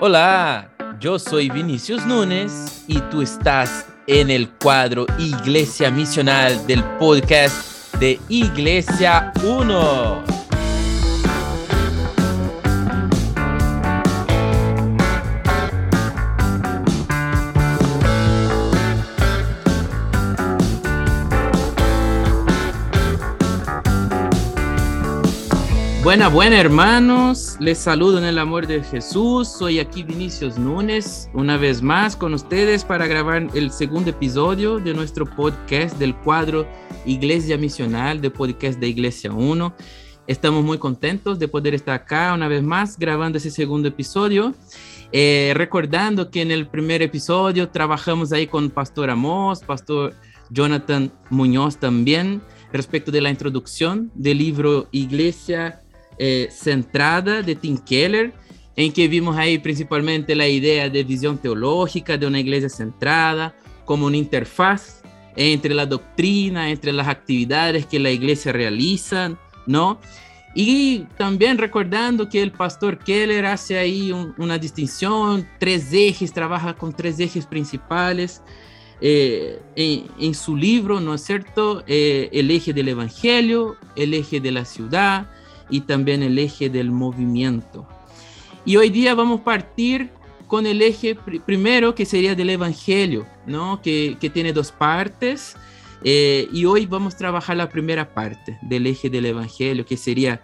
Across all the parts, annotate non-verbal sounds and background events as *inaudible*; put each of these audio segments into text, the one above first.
Hola, yo soy Vinicius Núñez y tú estás en el cuadro Iglesia Misional del podcast de Iglesia 1. Buena, buena hermanos, les saludo en el amor de Jesús, soy aquí Vinicius Núñez, una vez más con ustedes para grabar el segundo episodio de nuestro podcast del cuadro Iglesia Misional de podcast de Iglesia 1. Estamos muy contentos de poder estar acá una vez más grabando ese segundo episodio. Eh, recordando que en el primer episodio trabajamos ahí con Pastor Amos, Pastor Jonathan Muñoz también, respecto de la introducción del libro Iglesia eh, centrada de Tim Keller, en que vimos ahí principalmente la idea de visión teológica de una iglesia centrada como una interfaz entre la doctrina, entre las actividades que la iglesia realiza, ¿no? Y también recordando que el pastor Keller hace ahí una distinción, tres ejes, trabaja con tres ejes principales eh, en, su libro, ¿no es cierto? Eh, el eje del Evangelio, el eje de la ciudad y también el eje del movimiento. Y hoy día vamos a partir con el eje primero que sería del Evangelio, ¿no? que, que tiene dos partes. Eh, y hoy vamos a trabajar la primera parte del eje del Evangelio, que sería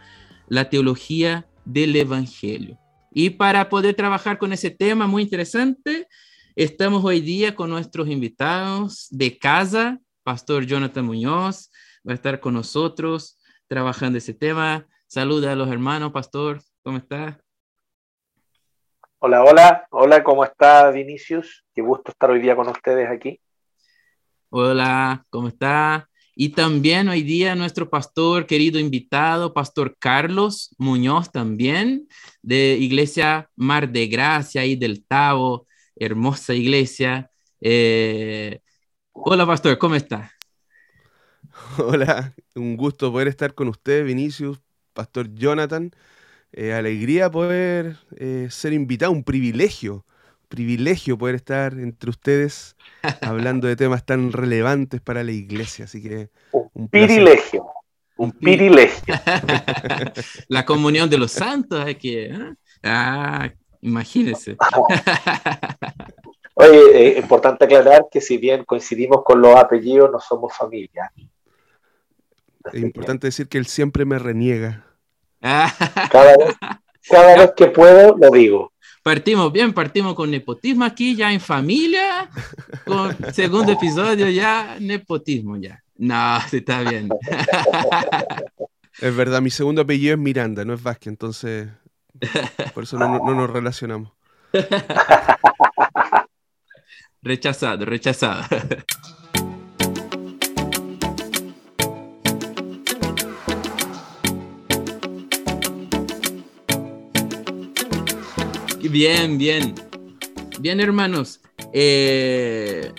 la teología del Evangelio. Y para poder trabajar con ese tema muy interesante, estamos hoy día con nuestros invitados de casa. Pastor Jonathan Muñoz va a estar con nosotros trabajando ese tema. Saluda a los hermanos, pastor, ¿cómo está? Hola, hola, hola, ¿cómo está Vinicius? Qué gusto estar hoy día con ustedes aquí. Hola, ¿cómo está? Y también hoy día nuestro pastor, querido invitado, Pastor Carlos Muñoz también, de Iglesia Mar de Gracia y del Tavo, hermosa iglesia. Eh, hola, Pastor, ¿cómo está? Hola, un gusto poder estar con usted, Vinicius, Pastor Jonathan. Eh, alegría poder eh, ser invitado, un privilegio, privilegio poder estar entre ustedes hablando de temas tan relevantes para la iglesia. Así que un, privilegio, un privilegio. *laughs* la comunión de los santos, hay que, ¿eh? ah, imagínense. Oye, es importante aclarar que si bien coincidimos con los apellidos, no somos familia. *laughs* Es importante decir que él siempre me reniega. *laughs* Cada vez, que puedo, lo digo. Partimos bien, partimos con nepotismo aquí, ya en familia, con *laughs* segundo episodio ya, nepotismo ya. No, está bien. Es verdad, mi segundo apellido es Miranda, no es Vázquez, entonces por eso no, no nos relacionamos. Rechazado, rechazado. Bien, bien. Bien, hermanos. Eh,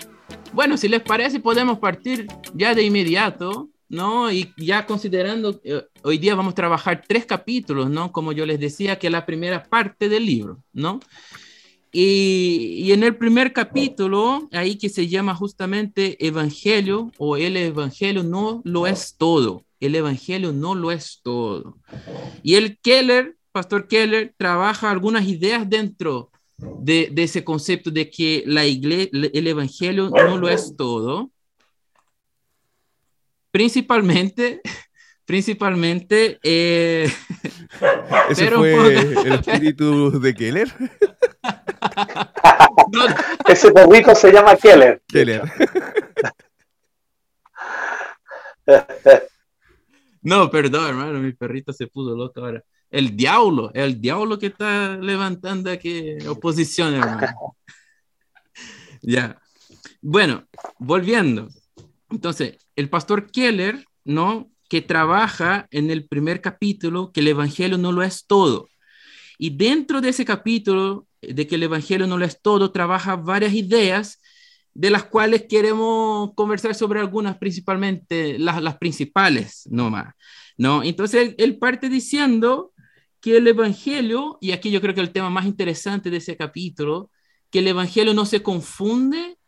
bueno, si les parece, podemos partir ya de inmediato, ¿no? Y ya considerando, eh, hoy día vamos a trabajar tres capítulos, ¿no? Como yo les decía, que es la primera parte del libro, ¿no? Y, y, en el primer capítulo, ahí que se llama justamente Evangelio o el Evangelio no lo es todo. El Evangelio no lo es todo. Y el Keller Pastor Keller trabaja algunas ideas dentro de, ese concepto de que la iglesia, el evangelio no lo es todo. Principalmente, *laughs* principalmente. Eh, *laughs* ¿Ese fue el espíritu de Keller? *laughs* Ese perrito se llama Keller. Keller. No, perdón, hermano, mi perrito se puso loco ahora el diablo, el diablo que está levantando aquí oposición, hermano. *laughs* ya. Bueno, volviendo. Entonces, el pastor Keller, ¿no? Que trabaja en el primer capítulo que el evangelio no lo es todo. Y dentro de ese capítulo de que el evangelio no lo es todo, trabaja varias ideas de las cuales queremos conversar sobre algunas, principalmente las, las principales nomás, ¿no? Entonces él, él parte diciendo que el Evangelio, y aquí yo creo que el tema más interesante de ese capítulo, que el Evangelio no se confunde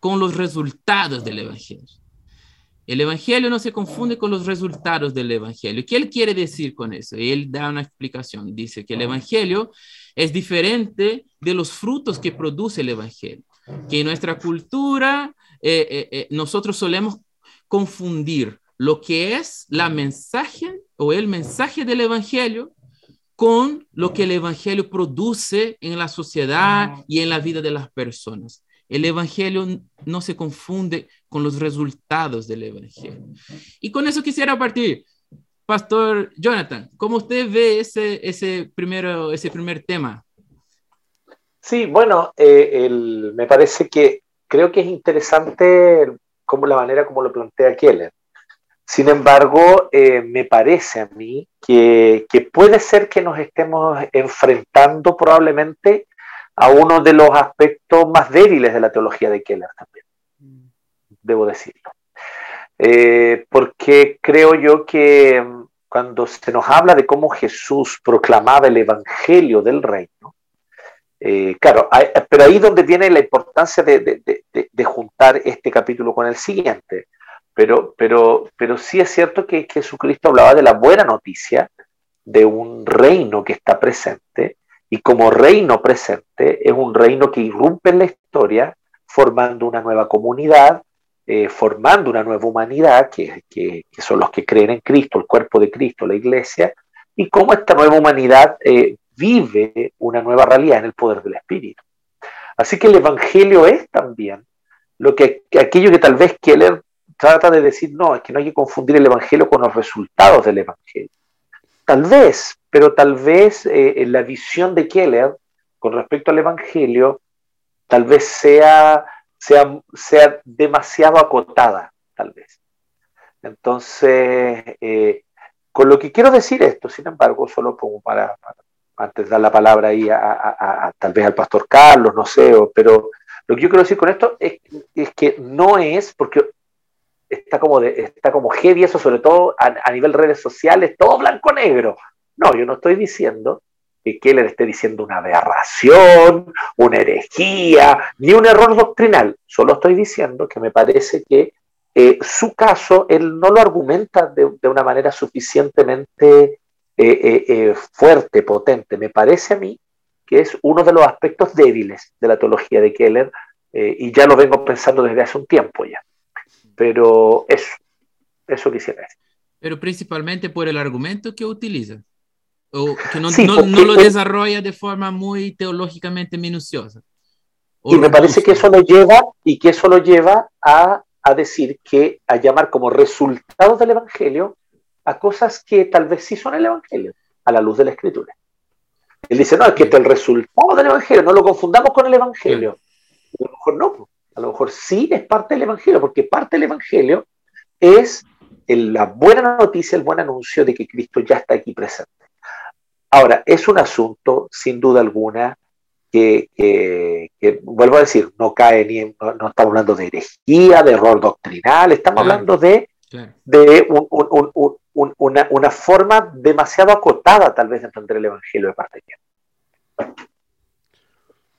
con los resultados del Evangelio. El Evangelio no se confunde con los resultados del Evangelio. ¿Qué él quiere decir con eso? Él da una explicación. Dice que el Evangelio es diferente de los frutos que produce el Evangelio. Que en nuestra cultura eh, eh, eh, nosotros solemos confundir lo que es la mensaje o el mensaje del Evangelio con lo que el Evangelio produce en la sociedad y en la vida de las personas. El Evangelio no se confunde con los resultados del Evangelio. Y con eso quisiera partir. Pastor Jonathan, ¿cómo usted ve ese, ese, primero, ese primer tema? Sí, bueno, eh, me parece que creo que es interesante como la manera como lo plantea Keller. Sin embargo, eh, me parece a mí que, que, puede ser que nos estemos enfrentando probablemente a uno de los aspectos más débiles de la teología de Keller también, debo decirlo. Eh, porque creo yo que mm, cuando se nos habla de cómo Jesús proclamaba el Evangelio del Reino, eh, claro, pero ahí donde viene la importancia de, de, de, juntar este capítulo con el siguiente. Pero, pero, pero sí es cierto que Jesucristo hablaba de la buena noticia de un reino que está presente y como reino presente es un reino que irrumpe en la historia formando una nueva comunidad, eh, formando una nueva humanidad, que, son los que creen en Cristo, el cuerpo de Cristo, la iglesia, y cómo esta nueva humanidad eh, vive una nueva realidad en el poder del Espíritu. Así que el Evangelio es también lo que aquello que tal vez Keller trata de decir, no, es que no hay que confundir el Evangelio con los resultados del Evangelio. Tal vez, pero tal vez eh, la visión de Keller con respecto al Evangelio tal vez sea, sea, sea demasiado acotada, tal vez. Entonces, eh, con lo que quiero decir esto, sin embargo, solo como para, antes de dar la palabra ahí a, tal vez al pastor Carlos, no sé, pero lo que yo quiero decir con esto es, es que no es, porque está como, de, está como heavy eso, sobre todo a, nivel redes sociales, todo blanco-negro. No, yo no estoy diciendo que Keller esté diciendo una aberración, una herejía, ni un error doctrinal. Solo estoy diciendo que me parece que eh, su caso, él no lo argumenta de, una manera suficientemente eh, eh, fuerte, potente. Me parece a mí que es uno de los aspectos débiles de la teología de Keller, y ya lo vengo pensando desde hace un tiempo ya. Pero eso, eso quisiera decir. Pero principalmente por el argumento que utiliza, o que no, no, lo desarrolla de forma muy teológicamente minuciosa. Y me parece que eso lo lleva, y que eso lo lleva a, a decir que, a llamar como resultado del Evangelio a cosas que tal vez sí son el Evangelio, a la luz de la Escritura. Él dice, no, es que el resultado del Evangelio, no lo confundamos con el Evangelio. A lo mejor no, a lo mejor sí es parte del Evangelio, porque parte del Evangelio es la buena noticia, el buen anuncio de que Cristo ya está aquí presente. Ahora, es un asunto, sin duda alguna, que, vuelvo a decir, no cae ni en, no, estamos hablando de herejía, de error doctrinal, estamos hablando de, de una, una, forma demasiado acotada, tal vez, de entender el Evangelio de parte de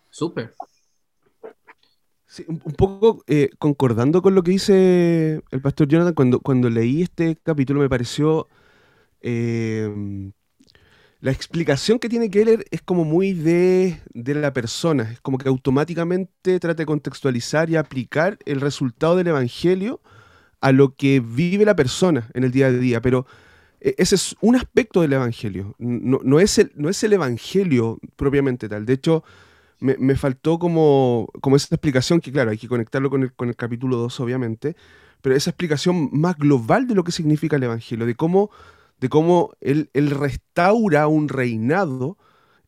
Súper un, poco eh, concordando con lo que dice el pastor Jonathan, cuando, cuando leí este capítulo me pareció... Eh, la explicación que tiene Keller es como muy de, de, la persona, es como que automáticamente trata de contextualizar y aplicar el resultado del Evangelio a lo que vive la persona en el día a día, pero eh, ese es un aspecto del Evangelio, no, no, es, el, no es el Evangelio propiamente tal. De hecho, me, faltó como, como esa explicación, que claro, hay que conectarlo con el, con el capítulo 2, obviamente, pero esa explicación más global de lo que significa el Evangelio, de cómo, de cómo él, restaura un reinado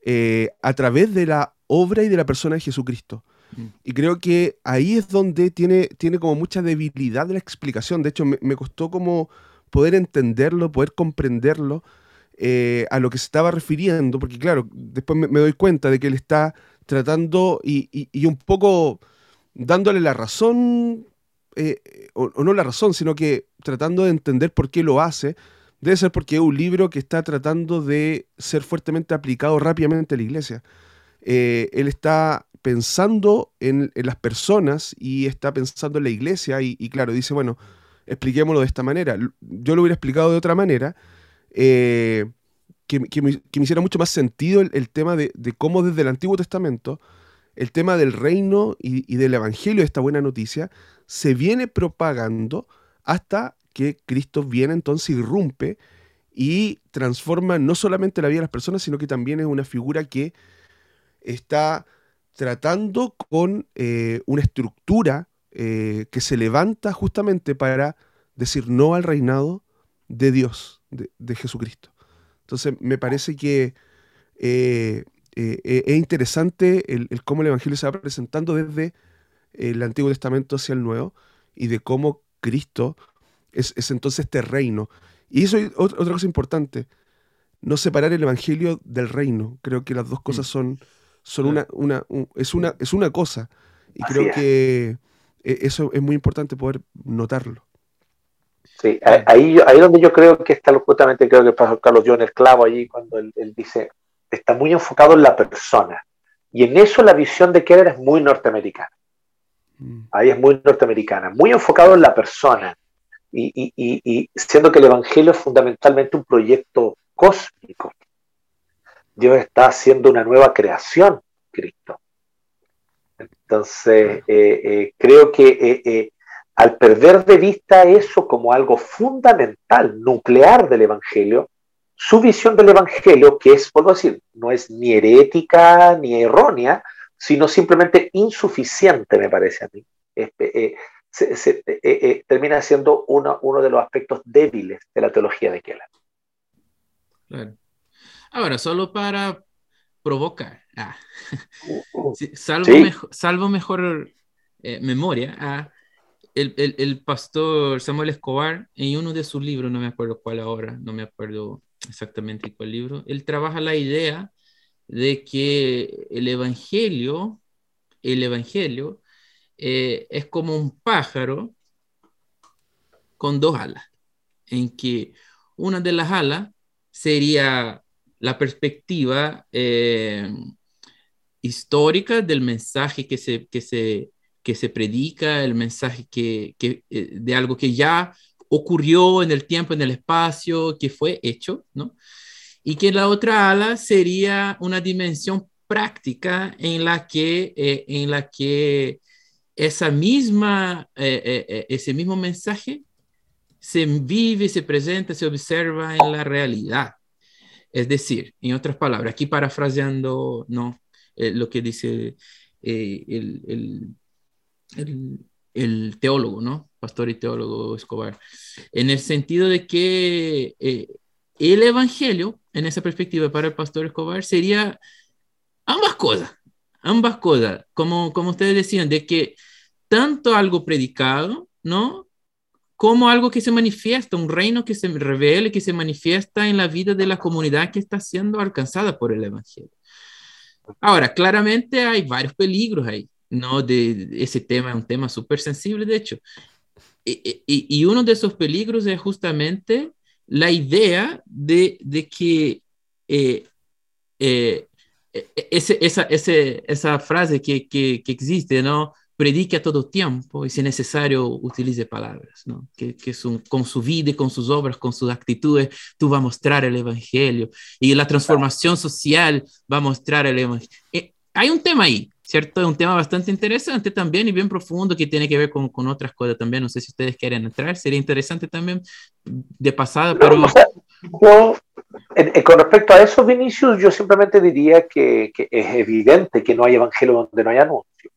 eh, a través de la obra y de la persona de Jesucristo. Mm. Y creo que ahí es donde tiene, tiene como mucha debilidad de la explicación. De hecho, me, costó como poder entenderlo, poder comprenderlo eh, a lo que se estaba refiriendo, porque claro, después me, doy cuenta de que él está tratando y, un poco dándole la razón, eh, o, no la razón, sino que tratando de entender por qué lo hace, debe ser porque es un libro que está tratando de ser fuertemente aplicado rápidamente a la iglesia. Eh, él está pensando en, las personas y está pensando en la iglesia y, claro, dice, bueno, expliquémoslo de esta manera. Yo lo hubiera explicado de otra manera, eh, que, me, hiciera mucho más sentido el, tema de, cómo desde el Antiguo Testamento el tema del reino y, del evangelio esta buena noticia se viene propagando hasta que Cristo viene entonces, irrumpe y transforma no solamente la vida de las personas, sino que también es una figura que está tratando con eh, una estructura eh, que se levanta justamente para decir no al reinado de Dios, de, Jesucristo. Entonces me parece que eh, es interesante el, cómo el Evangelio se va presentando desde el Antiguo Testamento hacia el Nuevo y de cómo Cristo es, entonces este reino. Y eso es otra cosa importante, no separar el Evangelio del reino. Creo que las dos cosas mm. son son una, una, es, una, es una cosa. Y creo que eso es muy importante poder notarlo. Sí, ahí, ahí donde yo creo que está justamente, creo que pasó Carlos John el clavo allí cuando él, dice, está muy enfocado en la persona. Y en eso la visión de Keller es muy norteamericana. Mm. Ahí es muy norteamericana, muy enfocado en la persona. Y, y, y, siendo que el Evangelio es fundamentalmente un proyecto cósmico. Dios está haciendo una nueva creación, Cristo. Entonces, eh, eh, creo que eh, al perder de vista eso como algo fundamental, nuclear del Evangelio, su visión del Evangelio, que es, por decir, no es ni herética ni errónea, sino simplemente insuficiente, me parece a mí. termina siendo uno, uno de los aspectos débiles de la teología de Keller. Claro. Ahora, solo para provocar, ah, *laughs* salvo, mejor, eh, memoria, ah, el, pastor Samuel Escobar, en uno de sus libros, no me acuerdo cuál ahora, no me acuerdo exactamente cuál libro, él trabaja la idea de que el evangelio, el evangelio eh, es como un pájaro con dos alas, en que una de las alas sería la perspectiva eh, histórica del mensaje que se, que se, que se predica, el mensaje que, que, eh, de algo que ya ocurrió en el tiempo, en el espacio, que fue hecho, ¿no? Y que la otra ala sería una dimensión práctica en la que, eh, en la que esa misma, ese mismo mensaje se vive, se presenta, se observa en la realidad. Es decir, en otras palabras, aquí parafraseando ¿no? Eh, lo que dice eh, el, el, teólogo, ¿no? pastor y teólogo Escobar, en el sentido de que eh, el Evangelio, en esa perspectiva para el pastor Escobar, sería ambas cosas, ambas cosas, como, como ustedes decían, de que tanto algo predicado, ¿no? como algo que se manifiesta, un reino que se revela, que se manifiesta en la vida de la comunidad que está siendo alcanzada por el Evangelio. Ahora, claramente hay varios peligros ahí, ¿no? De, ese tema es un tema súper sensible, de hecho. Y, y, uno de esos peligros es justamente la idea de, de que eh, eh, e, e, ese, esa, ese, esa frase que, que, que existe, ¿no? predique a todo tiempo y si necesario utilice palabras, ¿no? que, que son, con su vida, con sus obras, con sus actitudes, tú vas a mostrar el Evangelio y la transformación social va a mostrar el Evangelio. Eh, hay un tema ahí, ¿cierto? Es un tema bastante interesante también y bien profundo que tiene que ver con, con otras cosas también. No sé si ustedes quieren entrar, sería interesante también de pasada, pero... con respecto a eso, Vinicius, yo simplemente diría que, que es evidente que no hay evangelio donde no hay anuncio.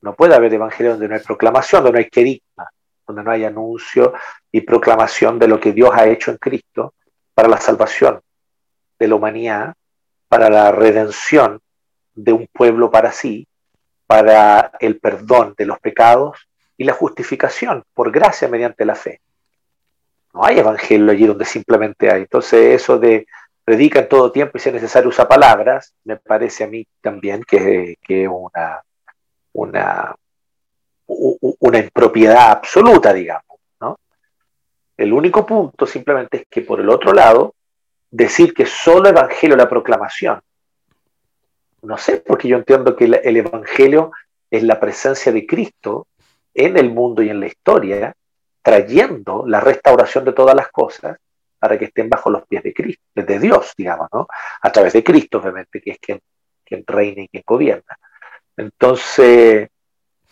No puede haber evangelio donde no hay proclamación, donde no hay querigma, donde no hay anuncio y proclamación de lo que Dios ha hecho en Cristo para la salvación de la humanidad, para la redención de un pueblo para sí, para el perdón de los pecados y la justificación por gracia mediante la fe. No hay evangelio allí donde simplemente hay. Entonces eso de predica en todo tiempo y si es necesario usa palabras, me parece a mí también que, es una, una, una impropiedad absoluta, digamos. ¿no? El único punto simplemente es que por el otro lado, decir que solo evangelio la proclamación. No sé, porque yo entiendo que el evangelio es la presencia de Cristo en el mundo y en la historia, trayendo la restauración de todas las cosas para que estén bajo los pies de Cristo, de Dios, digamos, ¿no? A través de Cristo, obviamente, que es quien, reina y quien gobierna. Entonces,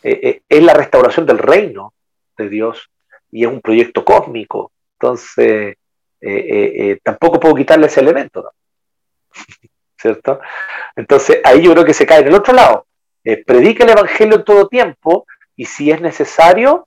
eh, eh, es la restauración del reino de Dios y es un proyecto cósmico. Entonces, eh, tampoco puedo quitarle ese elemento, ¿no? *laughs* ¿cierto? Entonces, ahí yo creo que se cae en el otro lado. predica el Evangelio en todo tiempo y si es necesario,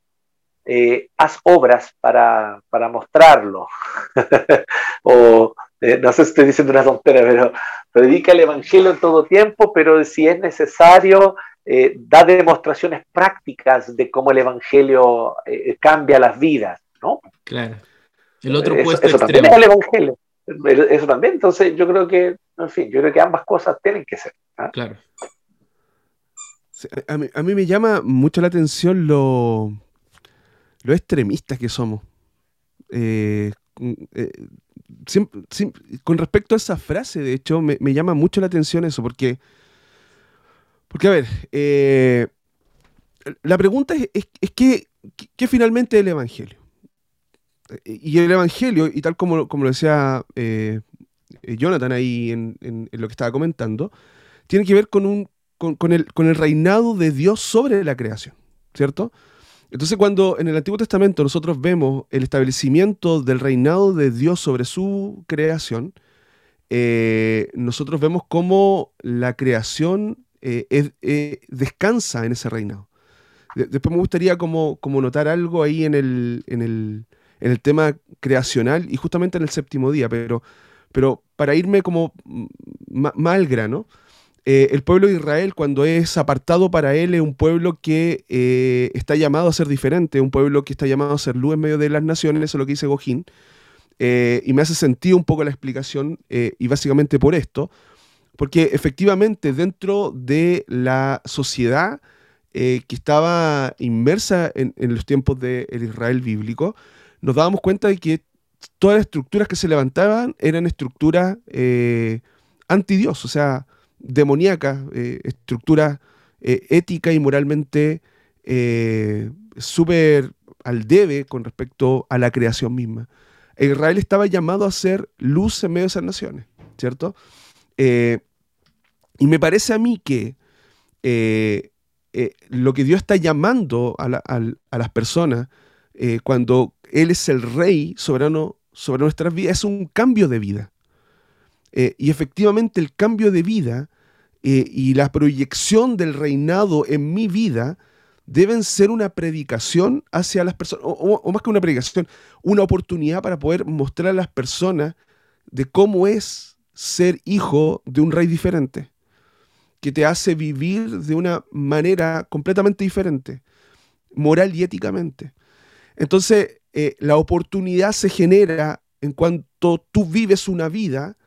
haz obras para, para mostrarlo. *laughs* o no sé si estoy diciendo una tontería, pero predica el Evangelio en todo tiempo, pero si es necesario, eh, da demostraciones prácticas de cómo el Evangelio eh, cambia las vidas, ¿no? Claro. El otro eso, puesto eso también es el Evangelio. Eso también, entonces yo creo que, en fin, yo creo que ambas cosas tienen que ser. ¿ah? Claro. A mí, a mí, me llama mucho la atención lo, lo extremistas que somos. Eh, con respecto a esa frase, de hecho, me, me, llama mucho la atención eso, porque porque, a ver, eh, la pregunta es, es, ¿qué, finalmente es el Evangelio? Y el Evangelio, y tal como, como lo decía eh, eh, Jonathan ahí en, lo que estaba comentando, tiene que ver con, un, con, el, con el reinado de Dios sobre la creación, ¿cierto? Entonces cuando en el Antiguo Testamento nosotros vemos el establecimiento del reinado de Dios sobre su creación, nosotros vemos cómo la creación eh, eh, descansa en ese reinado. después me gustaría como, como notar algo ahí en, el, en el, tema creacional y justamente en el séptimo día, pero, pero para irme como más al grano, eh, el pueblo de Israel cuando es apartado para él es un pueblo que está llamado a ser diferente, un pueblo que está llamado a ser luz en medio de las naciones, eso es lo que dice Gojín, y me hace sentido un poco la explicación, y básicamente por esto, porque efectivamente dentro de la sociedad eh, que estaba inmersa en, los tiempos del Israel bíblico, nos dábamos cuenta de que todas las estructuras que se levantaban eran estructuras eh, anti-Dios, o sea, demoníacas, eh, estructuras eh, ética y moralmente súper al debe con respecto a la creación misma. Israel estaba llamado a ser luz en medio de esas naciones, ¿cierto? Eh, y me parece a mí que eh, eh, lo que Dios está llamando a, las personas cuando Él es el rey soberano sobre nuestras vidas es un cambio de vida. y efectivamente el cambio de vida y la proyección del reinado en mi vida deben ser una predicación hacia las personas, o, más que una predicación, una oportunidad para poder mostrar a las personas de cómo es ser hijo de un rey diferente, que te hace vivir de una manera completamente diferente, moral y éticamente. Entonces, eh, la oportunidad se genera en cuanto tú vives una vida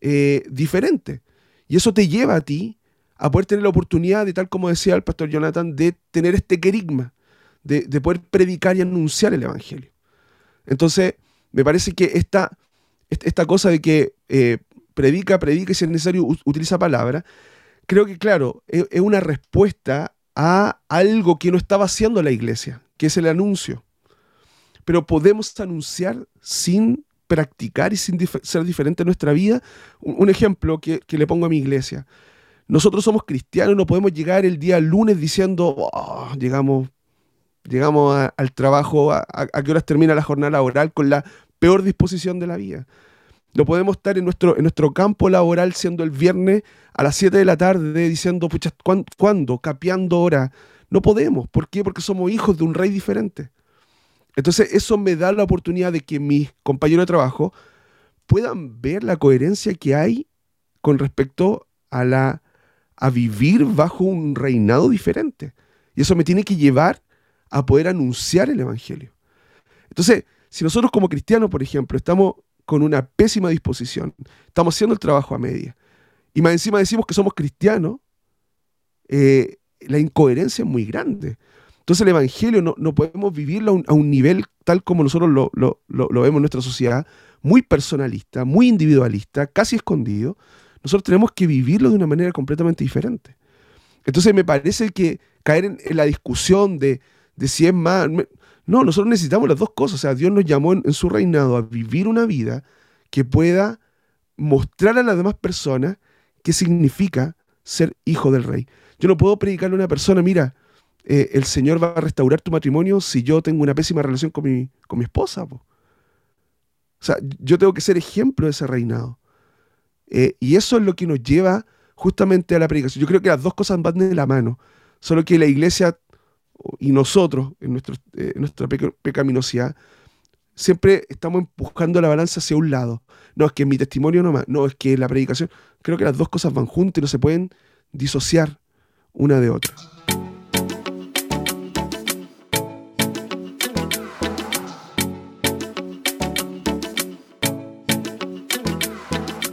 eh, diferente. Y eso te lleva a ti a poder tener la oportunidad de, tal como decía el pastor Jonathan, de tener este querigma, de, poder predicar y anunciar el Evangelio. Entonces, me parece que esta, esta cosa de que eh, predica, predica y si es necesario utiliza palabra, creo que claro, e, es, una respuesta a algo que no estaba haciendo la iglesia, que es el anuncio. Pero podemos anunciar sin practicar y sin ser diferente en nuestra vida. Un, ejemplo que, le pongo a mi iglesia. Nosotros somos cristianos, no podemos llegar el día lunes diciendo, oh, llegamos, llegamos al trabajo, a, qué horas termina la jornada laboral con la peor disposición de la vida. No podemos estar en nuestro, en nuestro campo laboral siendo el viernes a las 7 de la tarde diciendo, pucha, ¿cuándo? Capeando hora. No podemos. ¿Por qué? Porque somos hijos de un rey diferente. Entonces eso me da la oportunidad de que mis compañeros de trabajo puedan ver la coherencia que hay con respecto a, la, a vivir bajo un reinado diferente. Y eso me tiene que llevar a poder anunciar el Evangelio. Entonces, si nosotros como cristianos, por ejemplo, estamos con una pésima disposición. Estamos haciendo el trabajo a media. Y más encima decimos que somos cristianos, eh, la incoherencia es muy grande. Entonces el Evangelio no, podemos vivirlo a un, nivel tal como nosotros lo, vemos en nuestra sociedad, muy personalista, muy individualista, casi escondido. Nosotros tenemos que vivirlo de una manera completamente diferente. Entonces me parece que caer en, la discusión de, si es más... No, nosotros necesitamos las dos cosas. O sea, Dios nos llamó en, su reinado a vivir una vida que pueda mostrar a las demás personas qué significa ser hijo del rey. Yo no puedo predicarle a una persona, mira, eh, el Señor va a restaurar tu matrimonio si yo tengo una pésima relación con mi, con mi esposa. O sea, yo tengo que ser ejemplo de ese reinado. Eh, y eso es lo que nos lleva justamente a la predicación. Yo creo que las dos cosas van de la mano. Solo que la iglesia y nosotros, en, eh, nuestra pecaminosidad, siempre estamos empujando la balanza hacia un lado. No, es que mi testimonio no más. No, es que la predicación. Creo que las dos cosas van juntas y no se pueden disociar una de otra.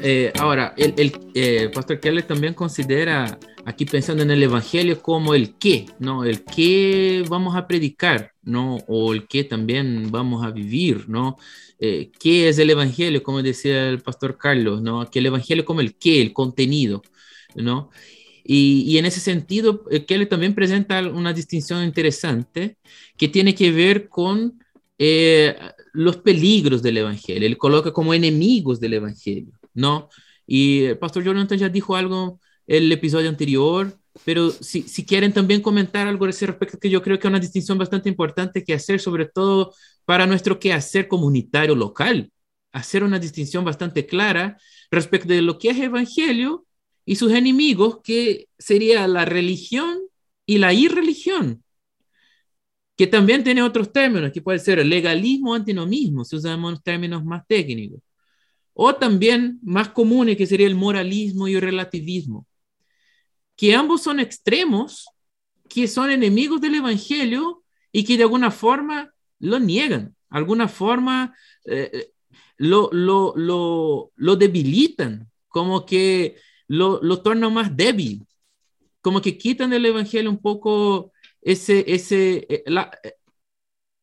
Eh, ahora, el, el eh, Pastor Keller también considera, aquí pensando en el Evangelio, como el qué, ¿no? El qué vamos a predicar, ¿no? O el qué también vamos a vivir, ¿no? Eh, ¿Qué es el Evangelio? Como decía el Pastor Carlos, ¿no? Que el Evangelio como el qué, el contenido, ¿no? Y, y, en ese sentido, Keller también presenta una distinción interesante que tiene que ver con los peligros del Evangelio. Él coloca como enemigos del Evangelio. ¿No? Y el Pastor Jonathan ya dijo algo el episodio anterior, pero si, si quieren también comentar algo a ese respecto, que yo creo que es una distinción bastante importante que hacer, sobre todo para nuestro quehacer comunitario local, hacer una distinción bastante clara respecto de lo que es evangelio y sus enemigos, que sería la religión y la irreligión, que también tiene otros términos, que puede ser legalismo o antinomismo, si usamos términos más técnicos o también más comunes, que sería el moralismo y el relativismo, que ambos son extremos, que son enemigos del Evangelio y que de alguna forma lo niegan, de alguna forma eh, lo, lo, lo, lo, debilitan, como que lo, lo tornan más débil, como que quitan del Evangelio un poco ese, ese, eh, la,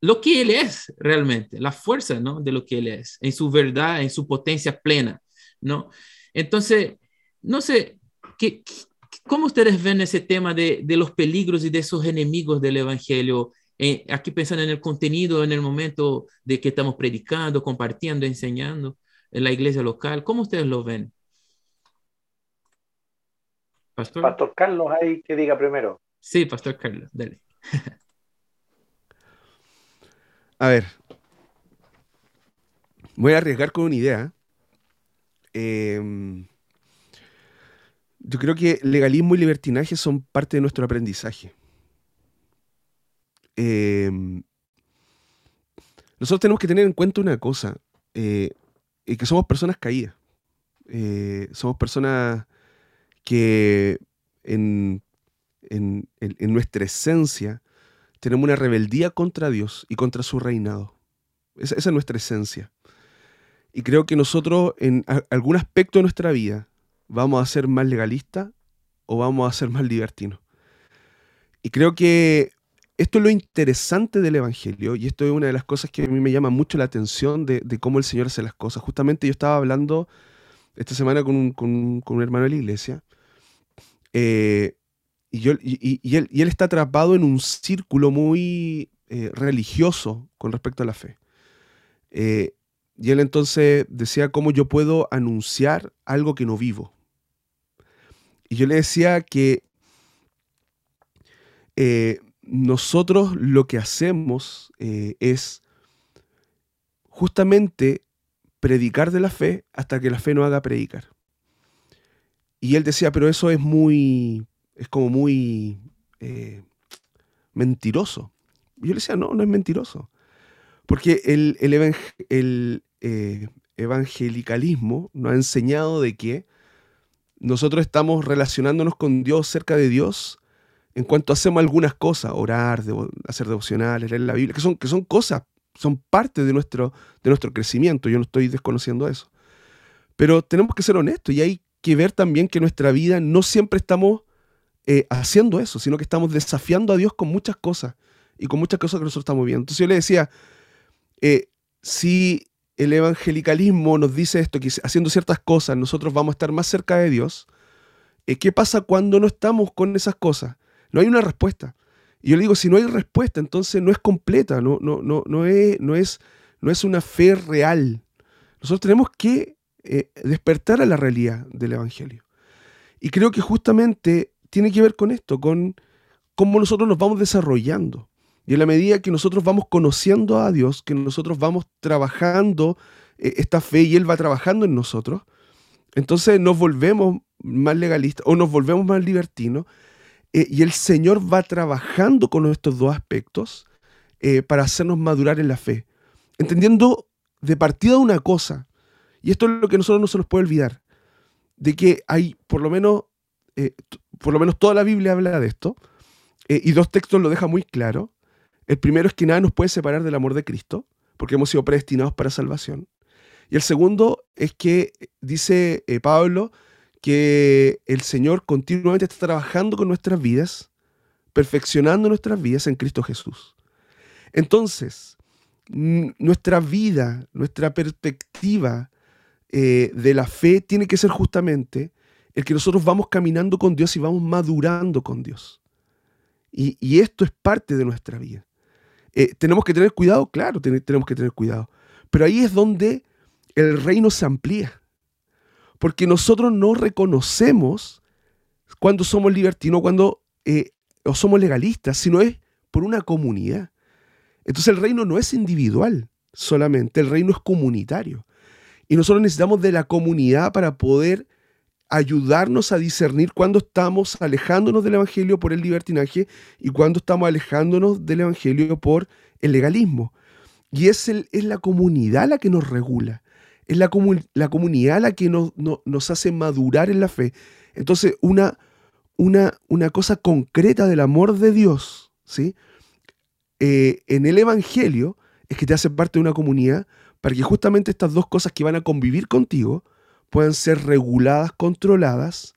lo que Él es realmente, la fuerza ¿no? de lo que Él es, en su verdad, en su potencia plena. ¿no? Entonces, no sé, ¿qué, ¿cómo ustedes ven ese tema de, de, los peligros y de esos enemigos del Evangelio? Eh, aquí pensando en el contenido, en el momento de que estamos predicando, compartiendo, enseñando en la iglesia local, ¿cómo ustedes lo ven? Pastor, Pastor Carlos, ahí que diga primero. Sí, Pastor Carlos, dale. *laughs* A ver. Voy a arriesgar con una idea. Em, yo creo que legalismo y libertinaje son parte de nuestro aprendizaje. Em, nosotros tenemos que tener en cuenta una cosa, eh, que somos personas caídas. Eh, somos personas que en, en, nuestra esencia tenemos una rebeldía contra Dios y contra su reinado. Esa, es nuestra esencia. Y creo que nosotros en algún aspecto de nuestra vida vamos a ser más legalistas o vamos a ser más libertinos. Y creo que esto es lo interesante del Evangelio y esto es una de las cosas que a mí me llama mucho la atención de, cómo el Señor hace las cosas. Justamente yo estaba hablando esta semana con un, hermano de la iglesia eh, y, él, está atrapado en un círculo muy eh, religioso con respecto a la fe. Eh, y él entonces decía cómo yo puedo anunciar algo que no vivo. Y yo le decía que eh, nosotros lo que hacemos es justamente predicar de la fe hasta que la fe no haga predicar. Y él decía, pero eso es muy es como muy eh, mentiroso. yo le decía, no, no es mentiroso. Porque el, el, eh, evangelicalismo nos ha enseñado de que nosotros estamos relacionándonos con Dios, cerca de Dios, en cuanto hacemos algunas cosas, orar, hacer devocionales, leer la Biblia, que son, que son cosas, son parte de nuestro, de nuestro crecimiento. Yo no estoy desconociendo eso. Pero tenemos que ser honestos y hay que ver también que nuestra vida no siempre estamos eh, haciendo eso, sino que estamos desafiando a Dios con muchas cosas y con muchas cosas que nosotros estamos viendo. Entonces yo le decía, eh, si el evangelicalismo nos dice esto, que haciendo ciertas cosas nosotros vamos a estar más cerca de Dios, eh, ¿qué pasa cuando no estamos con esas cosas? No hay una respuesta. Y yo le digo, si no hay respuesta, entonces no es completa, no, no, no, no, es, no, es, no es una fe real. Nosotros tenemos que despertar a la realidad del Evangelio. Y creo que justamente tiene que ver con esto, con cómo nosotros nos vamos desarrollando. Y en la medida que nosotros vamos conociendo a Dios, que nosotros vamos trabajando eh, esta fe y Él va trabajando en nosotros, entonces nos volvemos más legalistas o nos volvemos más libertinos eh, y el Señor va trabajando con estos dos aspectos eh, para hacernos madurar en la fe. Entendiendo de partida una cosa, y esto es lo que nosotros no se nos puede olvidar, de que hay por lo menos, por lo menos toda la Biblia habla de esto, y dos textos lo dejan muy claro, el primero es que nada nos puede separar del amor de Cristo, porque hemos sido predestinados para salvación. Y el segundo es que dice eh, Pablo que el Señor continuamente está trabajando con nuestras vidas, perfeccionando nuestras vidas en Cristo Jesús. Entonces, nuestra vida, nuestra perspectiva eh, de la fe tiene que ser justamente el que nosotros vamos caminando con Dios y vamos madurando con Dios. y esto es parte de nuestra vida. Eh, ¿Tenemos que tener cuidado? Claro, tenemos que tener cuidado. Pero ahí es donde el reino se amplía. Porque nosotros no reconocemos cuando somos libertinos, cuando eh, somos legalistas, sino es por una comunidad. Entonces el reino no es individual solamente, el reino es comunitario. Y nosotros necesitamos de la comunidad para poder ayudarnos a discernir cuándo estamos alejándonos del Evangelio por el libertinaje y cuándo estamos alejándonos del Evangelio por el legalismo. Y es, el, es la comunidad la que nos regula, es la, la comunidad la que nos, nos hace madurar en la fe. Entonces, una, una, una cosa concreta del amor de Dios, ¿sí? Eh, en el Evangelio es que te hace parte de una comunidad para que justamente estas dos cosas que van a convivir contigo, puedan ser reguladas, controladas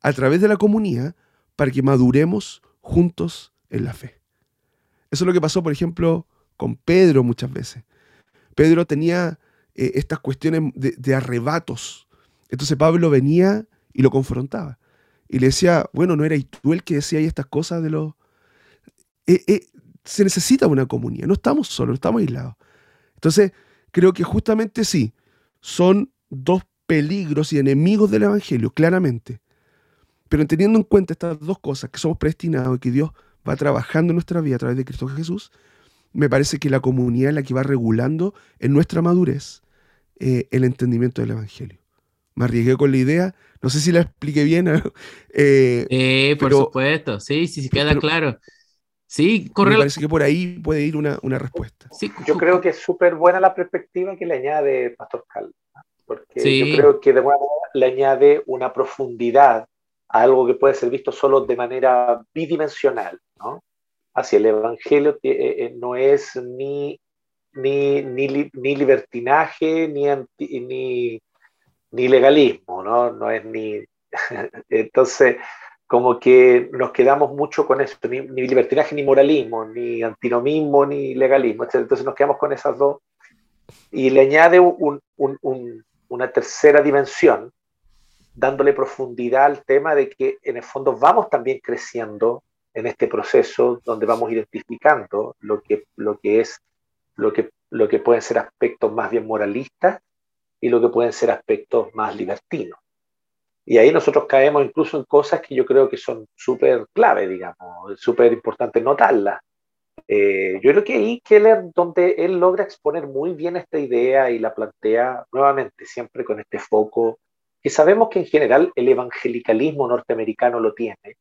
a través de la comunidad para que maduremos juntos en la fe. Eso es lo que pasó, por ejemplo, con Pedro muchas veces. Pedro tenía eh, estas cuestiones de, arrebatos. Entonces Pablo venía y lo confrontaba. Y le decía, bueno, ¿no eras tú el que decía ahí estas cosas de los... Eh, eh, se necesita una comunidad, no estamos solos, no estamos aislados. Entonces, creo que justamente sí, son dos peligros y enemigos del Evangelio, claramente. Pero teniendo en cuenta estas dos cosas, que somos predestinados y que Dios va trabajando en nuestra vida a través de Cristo Jesús, me parece que la comunidad es la que va regulando en nuestra madurez eh, el entendimiento del Evangelio. Me arriesgué con la idea, no sé si la expliqué bien. *laughs* eh, eh, por supuesto, sí, sí, sí, queda claro. Sí, corre. Me parece que por ahí puede ir una, una respuesta. Sí, Yo creo que es súper buena la perspectiva que le añade Pastor Cal porque yo creo que de nuevo le añade una profundidad a algo que puede ser visto solo de manera bidimensional, ¿no? Hacia el Evangelio eh, eh, no es ni, ni, ni, libertinaje, ni, ni, ni legalismo, ¿no? No es ni... *laughs* Entonces, como que nos quedamos mucho con eso, ni, libertinaje, ni moralismo, ni antinomismo, ni legalismo. Entonces nos quedamos con esas dos. Y le añade un, un, una tercera dimensión, dándole profundidad al tema de que en el fondo vamos también creciendo en este proceso donde vamos identificando lo que, lo que es, lo que, lo que pueden ser aspectos más bien moralistas y lo que pueden ser aspectos más libertinos. Y ahí nosotros caemos incluso en cosas que yo creo que son súper clave, digamos, súper importante notarlas. Eh, yo creo que ahí Keller, donde él logra exponer muy bien esta idea y la plantea nuevamente, siempre con este foco, que sabemos que en general el evangelicalismo norteamericano lo tiene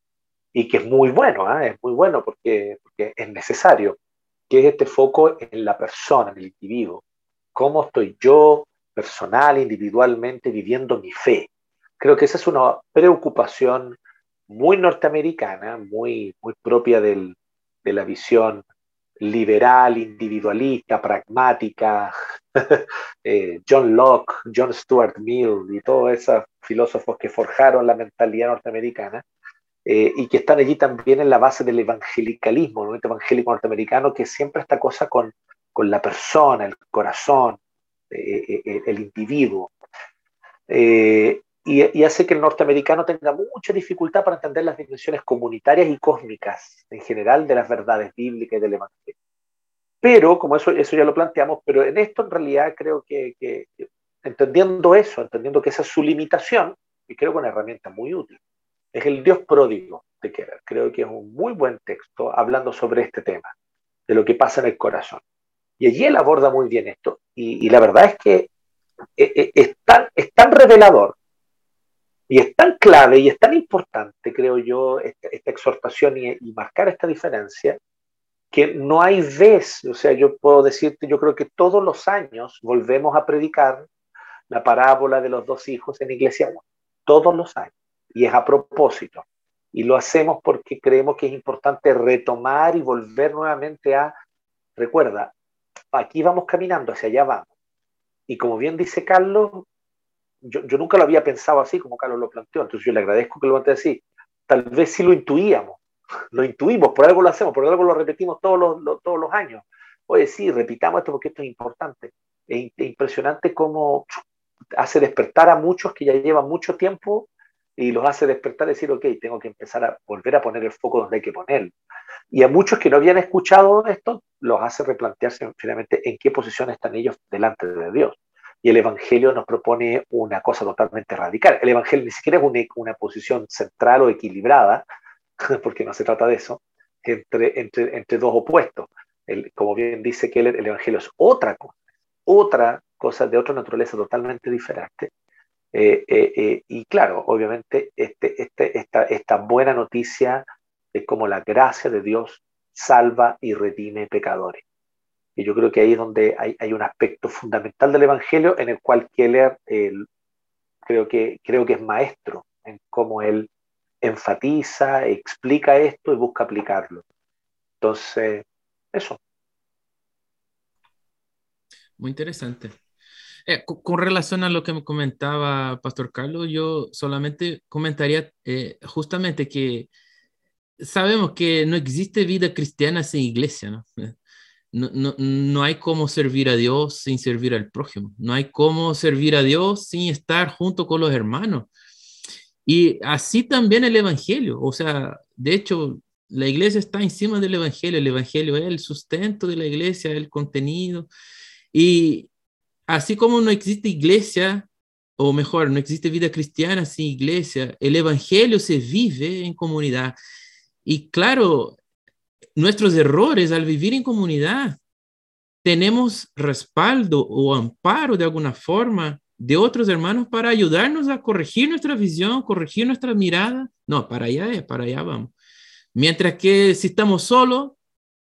y que es muy bueno, ¿ah? es muy bueno porque, porque es necesario, que es este foco en la persona, en el individuo. ¿Cómo estoy yo personal, individualmente viviendo mi fe? Creo que esa es una preocupación muy norteamericana, muy, muy propia del, de la visión liberal, individualista, pragmática, *laughs* eh, John Locke, John Stuart Mill y todos esos filósofos que forjaron la mentalidad norteamericana, eh, y que están allí también en la base del evangelicalismo, el movimiento norteamericano, que siempre esta cosa con, con la persona, el corazón, eh, el individuo. Y, y, hace que el norteamericano tenga mucha dificultad para entender las dimensiones comunitarias y cósmicas en general de las verdades bíblicas y del evangelio. Pero, como eso, eso ya lo planteamos, pero en esto en realidad creo que, entendiendo eso, entendiendo que esa es su limitación, y creo que una herramienta muy útil es el Dios pródigo de Keller. Creo que es un muy buen texto hablando sobre este tema, de lo que pasa en el corazón. Y allí él aborda muy bien esto. Y, la verdad es que eh, eh, es tan, es tan, revelador y es tan clave y es tan importante, creo yo, esta, exhortación y, marcar esta diferencia, que no hay vez, o sea, yo puedo decirte, yo creo que todos los años volvemos a predicar la parábola de los dos hijos en Iglesia 1, todos los años y es a propósito. Y lo hacemos porque creemos que es importante retomar y volver nuevamente a, recuerda, aquí vamos caminando, hacia allá vamos. Y como bien dice Carlos, yo, yo nunca lo había pensado así como Carlos lo planteó, entonces yo le agradezco que lo plantee así. Tal vez sí lo intuíamos, lo intuimos, por algo lo hacemos, por algo lo repetimos todos los, todos los años. Oye, sí, repitamos esto porque esto es importante. Es impresionante cómo hace despertar a muchos que ya llevan mucho tiempo y los hace despertar y decir, ok, tengo que empezar a volver a poner el foco donde hay que ponerlo. Y a muchos que no habían escuchado esto, los hace replantearse finalmente en qué posición están ellos delante de Dios. Y el Evangelio nos propone una cosa totalmente radical. El Evangelio ni siquiera es una, una posición central o equilibrada, *laughs* porque no se trata de eso, entre, entre, entre dos opuestos. El, como bien dice que el, el Evangelio es otra cosa, otra cosa de otra naturaleza totalmente diferente, eh, eh, eh, y claro, obviamente este, este, esta, esta buena noticia de cómo la gracia de Dios salva y redime pecadores. Y yo creo que ahí es donde hay, hay un aspecto fundamental del Evangelio en el cual Keller creo, que, creo que es maestro en cómo él enfatiza, explica esto y busca aplicarlo. Entonces, eso. Muy interesante. Eh, con, relación a lo que me comentaba Pastor Carlos, yo solamente comentaría eh, justamente que sabemos que no existe vida cristiana sin iglesia, ¿no? No, no, no, hay cómo servir a Dios sin servir al prójimo. No hay cómo servir a Dios sin estar junto con los hermanos. Y así también el Evangelio. O sea, de hecho, la iglesia está encima del Evangelio. El Evangelio es el sustento de la iglesia, el contenido. Y, así como no existe iglesia, o mejor, no existe vida cristiana sin iglesia, el Evangelio se vive en comunidad. Y claro, nuestros errores al vivir en comunidad, tenemos respaldo o amparo de alguna forma de otros hermanos para ayudarnos a corregir nuestra visión, corregir nuestra mirada. No, para allá es, para allá vamos. Mientras que si estamos solos,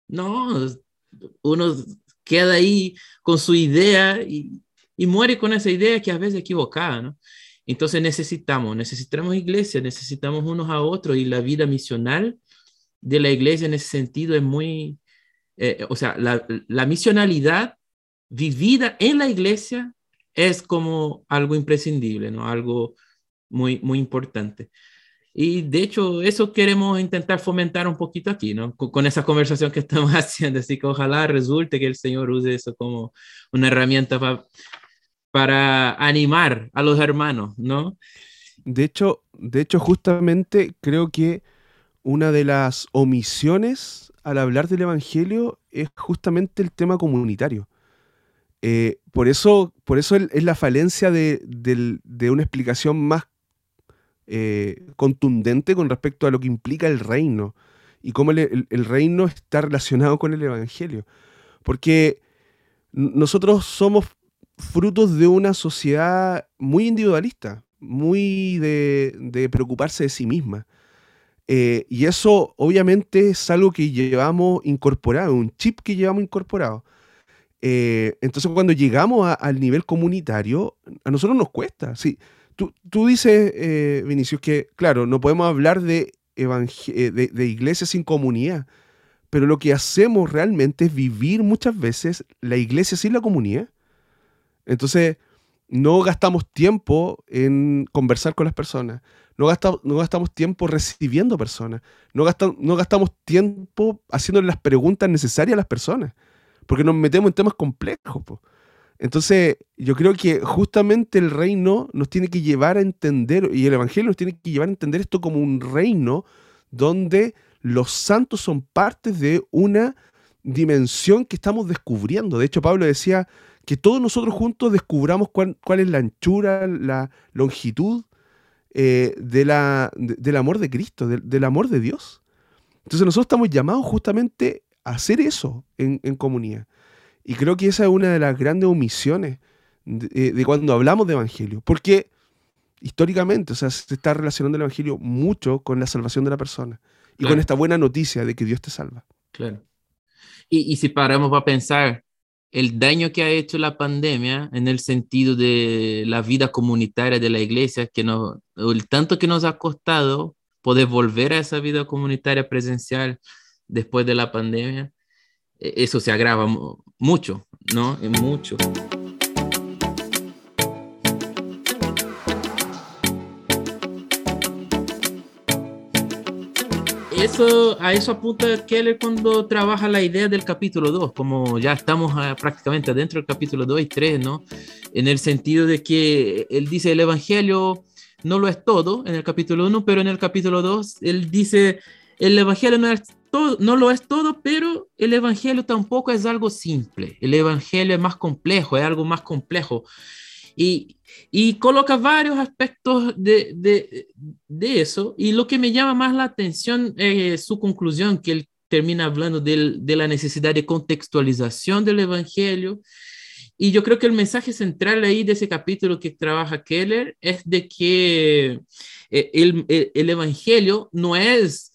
no, uno queda ahí con su idea y, muere con esa idea que a veces es equivocada, ¿no? Entonces necesitamos, necesitamos iglesia, necesitamos unos a otros y la vida misional de la iglesia en ese sentido es muy, eh, o sea, la, la misionalidad vivida en la iglesia es como algo imprescindible, ¿no? Algo muy, muy importante. Y de hecho, eso queremos intentar fomentar un poquito aquí, ¿no? Con, esa conversación que *laughs* estamos haciendo. Así que ojalá resulte que el Señor use eso como una herramienta para animar a los hermanos, ¿no? De hecho, de hecho, justamente creo que una de las omisiones al hablar del Evangelio es justamente el tema comunitario. Eh, por, eso, por eso es la falencia de, de una explicación más eh, contundente con respecto a lo que implica el reino y cómo el, reino está relacionado con el Evangelio. Porque nosotros somos frutos de una sociedad muy individualista, muy de, preocuparse de sí misma. Eh, y eso obviamente es algo que llevamos incorporado, un chip que llevamos incorporado. Eh, entonces cuando llegamos al nivel comunitario, a nosotros nos cuesta. Sí, Tú, dices, eh, Vinicius, que claro, no podemos hablar de, eh, de, de iglesia sin comunidad, pero lo que hacemos realmente es vivir muchas veces la iglesia sin la comunidad. Entonces, no gastamos tiempo en conversar con las personas, no, no gastamos tiempo recibiendo personas, no, no gastamos tiempo haciéndole las preguntas necesarias a las personas, porque nos metemos en temas complejos. Entonces, yo creo que justamente el reino nos tiene que llevar a entender, y el Evangelio nos tiene que llevar a entender esto como un reino donde los santos son partes de una dimensión que estamos descubriendo. De hecho, Pablo decía, que todos nosotros juntos descubramos cuál, es la anchura, la longitud eh, de la, del amor de Cristo, del amor de Dios. Entonces nosotros estamos llamados justamente a hacer eso en, comunidad. Y creo que esa es una de las grandes omisiones de, eh, cuando hablamos de Evangelio. Porque históricamente, o sea, se está relacionando el Evangelio mucho con la salvación de la persona y con esta buena noticia de que Dios te salva. Claro. Y, y si paramos a pensar el daño que ha hecho la pandemia en el sentido de la vida comunitaria de la iglesia, que no, el tanto que nos ha costado poder volver a esa vida comunitaria presencial después de la pandemia, e, eso se agrava mucho, ¿no? Mucho. Eso, a eso apunta Keller cuando trabaja la idea del capítulo 2, como ya estamos ah, prácticamente dentro del capítulo 2 y 3, ¿no? En el sentido de que él dice el Evangelio no lo es todo en el capítulo 1, pero en el capítulo 2 él dice el Evangelio no, es todo, no lo es todo, pero el Evangelio tampoco es algo simple. El Evangelio es más complejo, es algo más complejo. Y, y coloca varios aspectos de, de, de, eso. Y lo que me llama más la atención es su conclusión, que él termina hablando de, de la necesidad de contextualización del Evangelio. Y yo creo que el mensaje central ahí de ese capítulo que trabaja Keller es de que eh, el, el Evangelio no es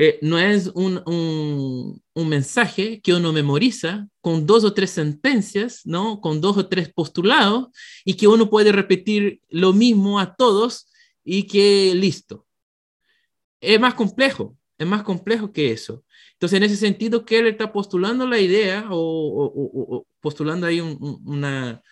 eh, no es un, un, un, mensaje que uno memoriza con dos o tres sentencias, ¿no? con dos o tres postulados, y que uno puede repetir lo mismo a todos y que listo. Es más complejo, es más complejo que eso. Entonces, en ese sentido, él está postulando la idea o, o, o postulando ahí un, una,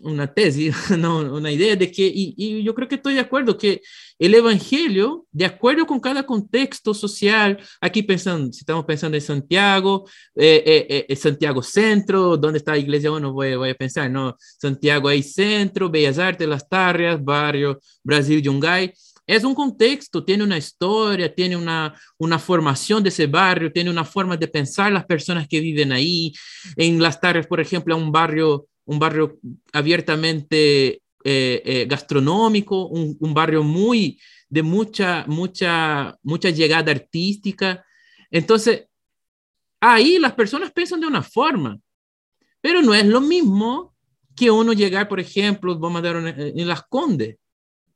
una tesis, *laughs* no, una idea de que, y, yo creo que estoy de acuerdo, que el Evangelio, de acuerdo con cada contexto social, aquí pensando, si estamos pensando en Santiago, eh, eh, eh, Santiago Centro, ¿dónde está la iglesia? Bueno, voy, voy, a pensar, ¿no? Santiago ahí Centro, Bellas Artes, Las Tarrias, barrio Brasil Yungay. Es un contexto, tiene una historia, tiene una, una formación de ese barrio, tiene una forma de pensar las personas que viven ahí. En Las Tarrias, por ejemplo, un barrio un barrio abiertamente eh, eh, gastronómico, un, barrio muy de mucha, mucha, mucha llegada artística. Entonces, ahí las personas piensan de una forma, pero no es lo mismo que uno llegar, por ejemplo, vamos a dar en Las Condes,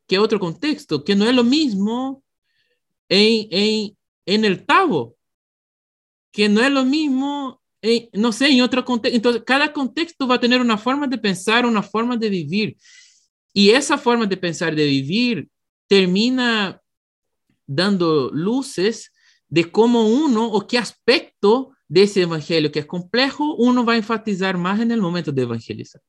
que otro contexto, que no es lo mismo en, en, en el Tavo, que no es lo mismo no sé, en otro contexto. Entonces, cada contexto va a tener una forma de pensar, una forma de vivir. Y esa forma de pensar, de vivir, termina dando luces de cómo uno o qué aspecto de ese evangelio que es complejo, uno va a enfatizar más en el momento de evangelizar,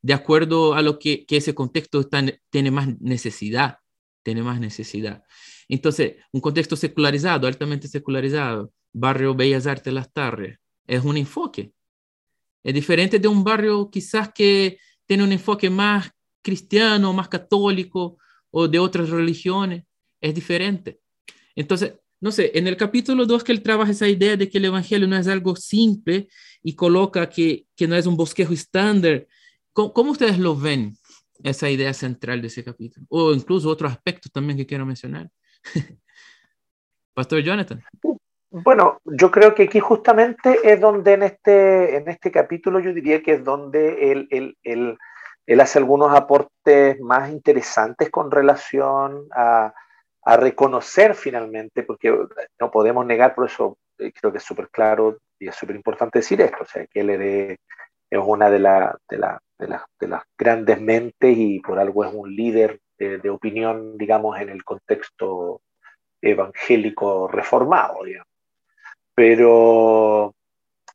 de acuerdo a lo que, que ese contexto está, tiene más necesidad, tiene más necesidad. Entonces, un contexto secularizado, altamente secularizado, barrio Bellas Artes Las Tarres, es un enfoque. Es diferente de un barrio quizás que tiene un enfoque más cristiano, más católico o de otras religiones. Es diferente. Entonces, no sé, en el capítulo 2 que él trabaja esa idea de que el Evangelio no es algo simple y coloca que, que no es un bosquejo estándar. ¿Cómo, ¿Cómo, ustedes lo ven, esa idea central de ese capítulo? O incluso otros aspectos también que quiero mencionar. *laughs* Pastor Jonathan. Bueno, yo creo que aquí justamente es donde en este, en este capítulo yo diría que es donde él, él, él, él hace algunos aportes más interesantes con relación a, a, reconocer finalmente, porque no podemos negar, por eso eh, creo que es súper claro y es súper importante decir esto, o sea, que él es, es una de, la, de, la, de, la, de, las grandes mentes y por algo es un líder de, de opinión, digamos, en el contexto evangélico reformado, digamos pero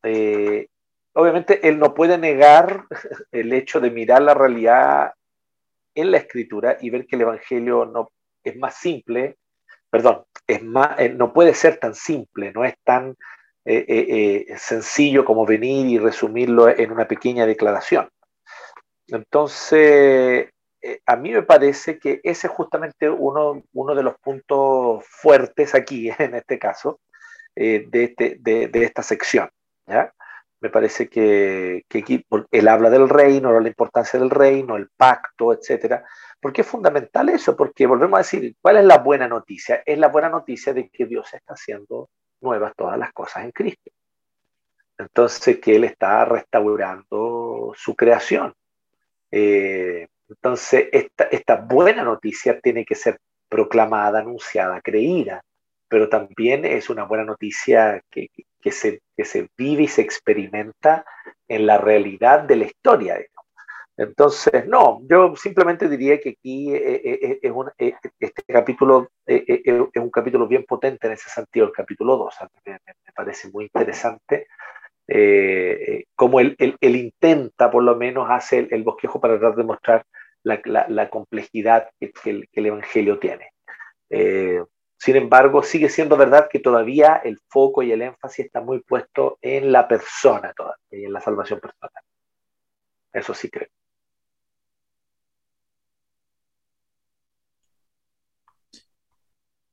eh, obviamente él no puede negar *laughs* el hecho de mirar la realidad en la escritura y ver que el Evangelio no es más simple, perdón, es más, eh, no puede ser tan simple, no es tan eh, sencillo como venir y resumirlo en una pequeña declaración. Entonces, a mí me parece que ese es justamente uno, uno de los puntos fuertes aquí, *laughs* en este caso, de, este, de, de, esta sección. ¿ya? Me parece que, aquí él habla del reino, la importancia del reino, el pacto, etcétera. ¿Por qué es fundamental eso? Porque volvemos a decir, ¿cuál es la buena noticia? Es la buena noticia de que Dios está haciendo nuevas todas las cosas en Cristo. Entonces, que Él está restaurando su creación. Eh, entonces, esta, esta buena noticia tiene que ser proclamada, anunciada, creída, pero también es una buena noticia que, que se, que se vive y se experimenta en la realidad de la historia. Entonces, no, yo simplemente diría que aquí eh, eh, eh, es un, este capítulo es un capítulo bien potente en ese sentido, el capítulo 2. me, parece muy interesante cómo él, él, intenta, por lo menos, hace el, bosquejo para tratar de mostrar la, la, complejidad que, el, que, el, Evangelio tiene. Sin embargo, sigue siendo verdad que todavía el foco y el énfasis está muy puesto en la persona todavía y en la salvación personal. Eso sí creo.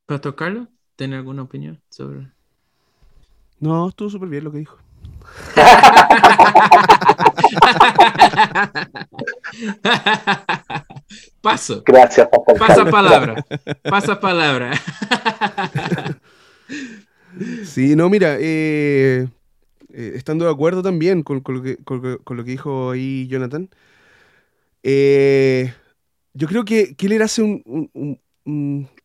Pastor Carlos, ¿tiene alguna opinión sobre? No, estuvo súper bien lo que dijo. *laughs* *laughs* Paso. Gracias, Pasa palabra. Pasa palabra. *laughs* sí, no, mira, eh, eh, estando de acuerdo también con, lo, que, dijo ahí Jonathan, eh, yo creo que, que él hace un,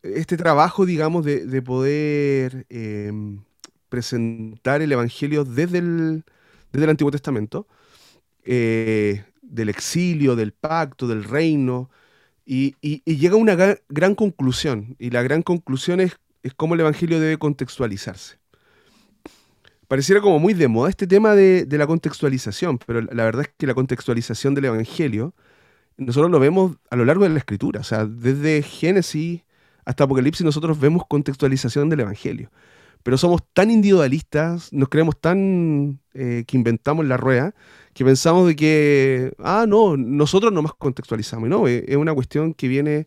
este trabajo, digamos, de, poder em, presentar el Evangelio desde el, desde el Antiguo Testamento, del exilio, del pacto, del reino, y, llega a una gran, conclusión, y la gran conclusión es, cómo el Evangelio debe contextualizarse. Pareciera como muy de moda este tema de, la contextualización, pero la verdad es que la contextualización del Evangelio, nosotros lo vemos a lo largo de la Escritura, o sea, desde Génesis hasta Apocalipsis nosotros vemos contextualización del Evangelio. Pero somos tan individualistas, nos creemos tan eh, que inventamos la rueda, que pensamos de que, ah, no, nosotros nomás contextualizamos, no, es una cuestión que viene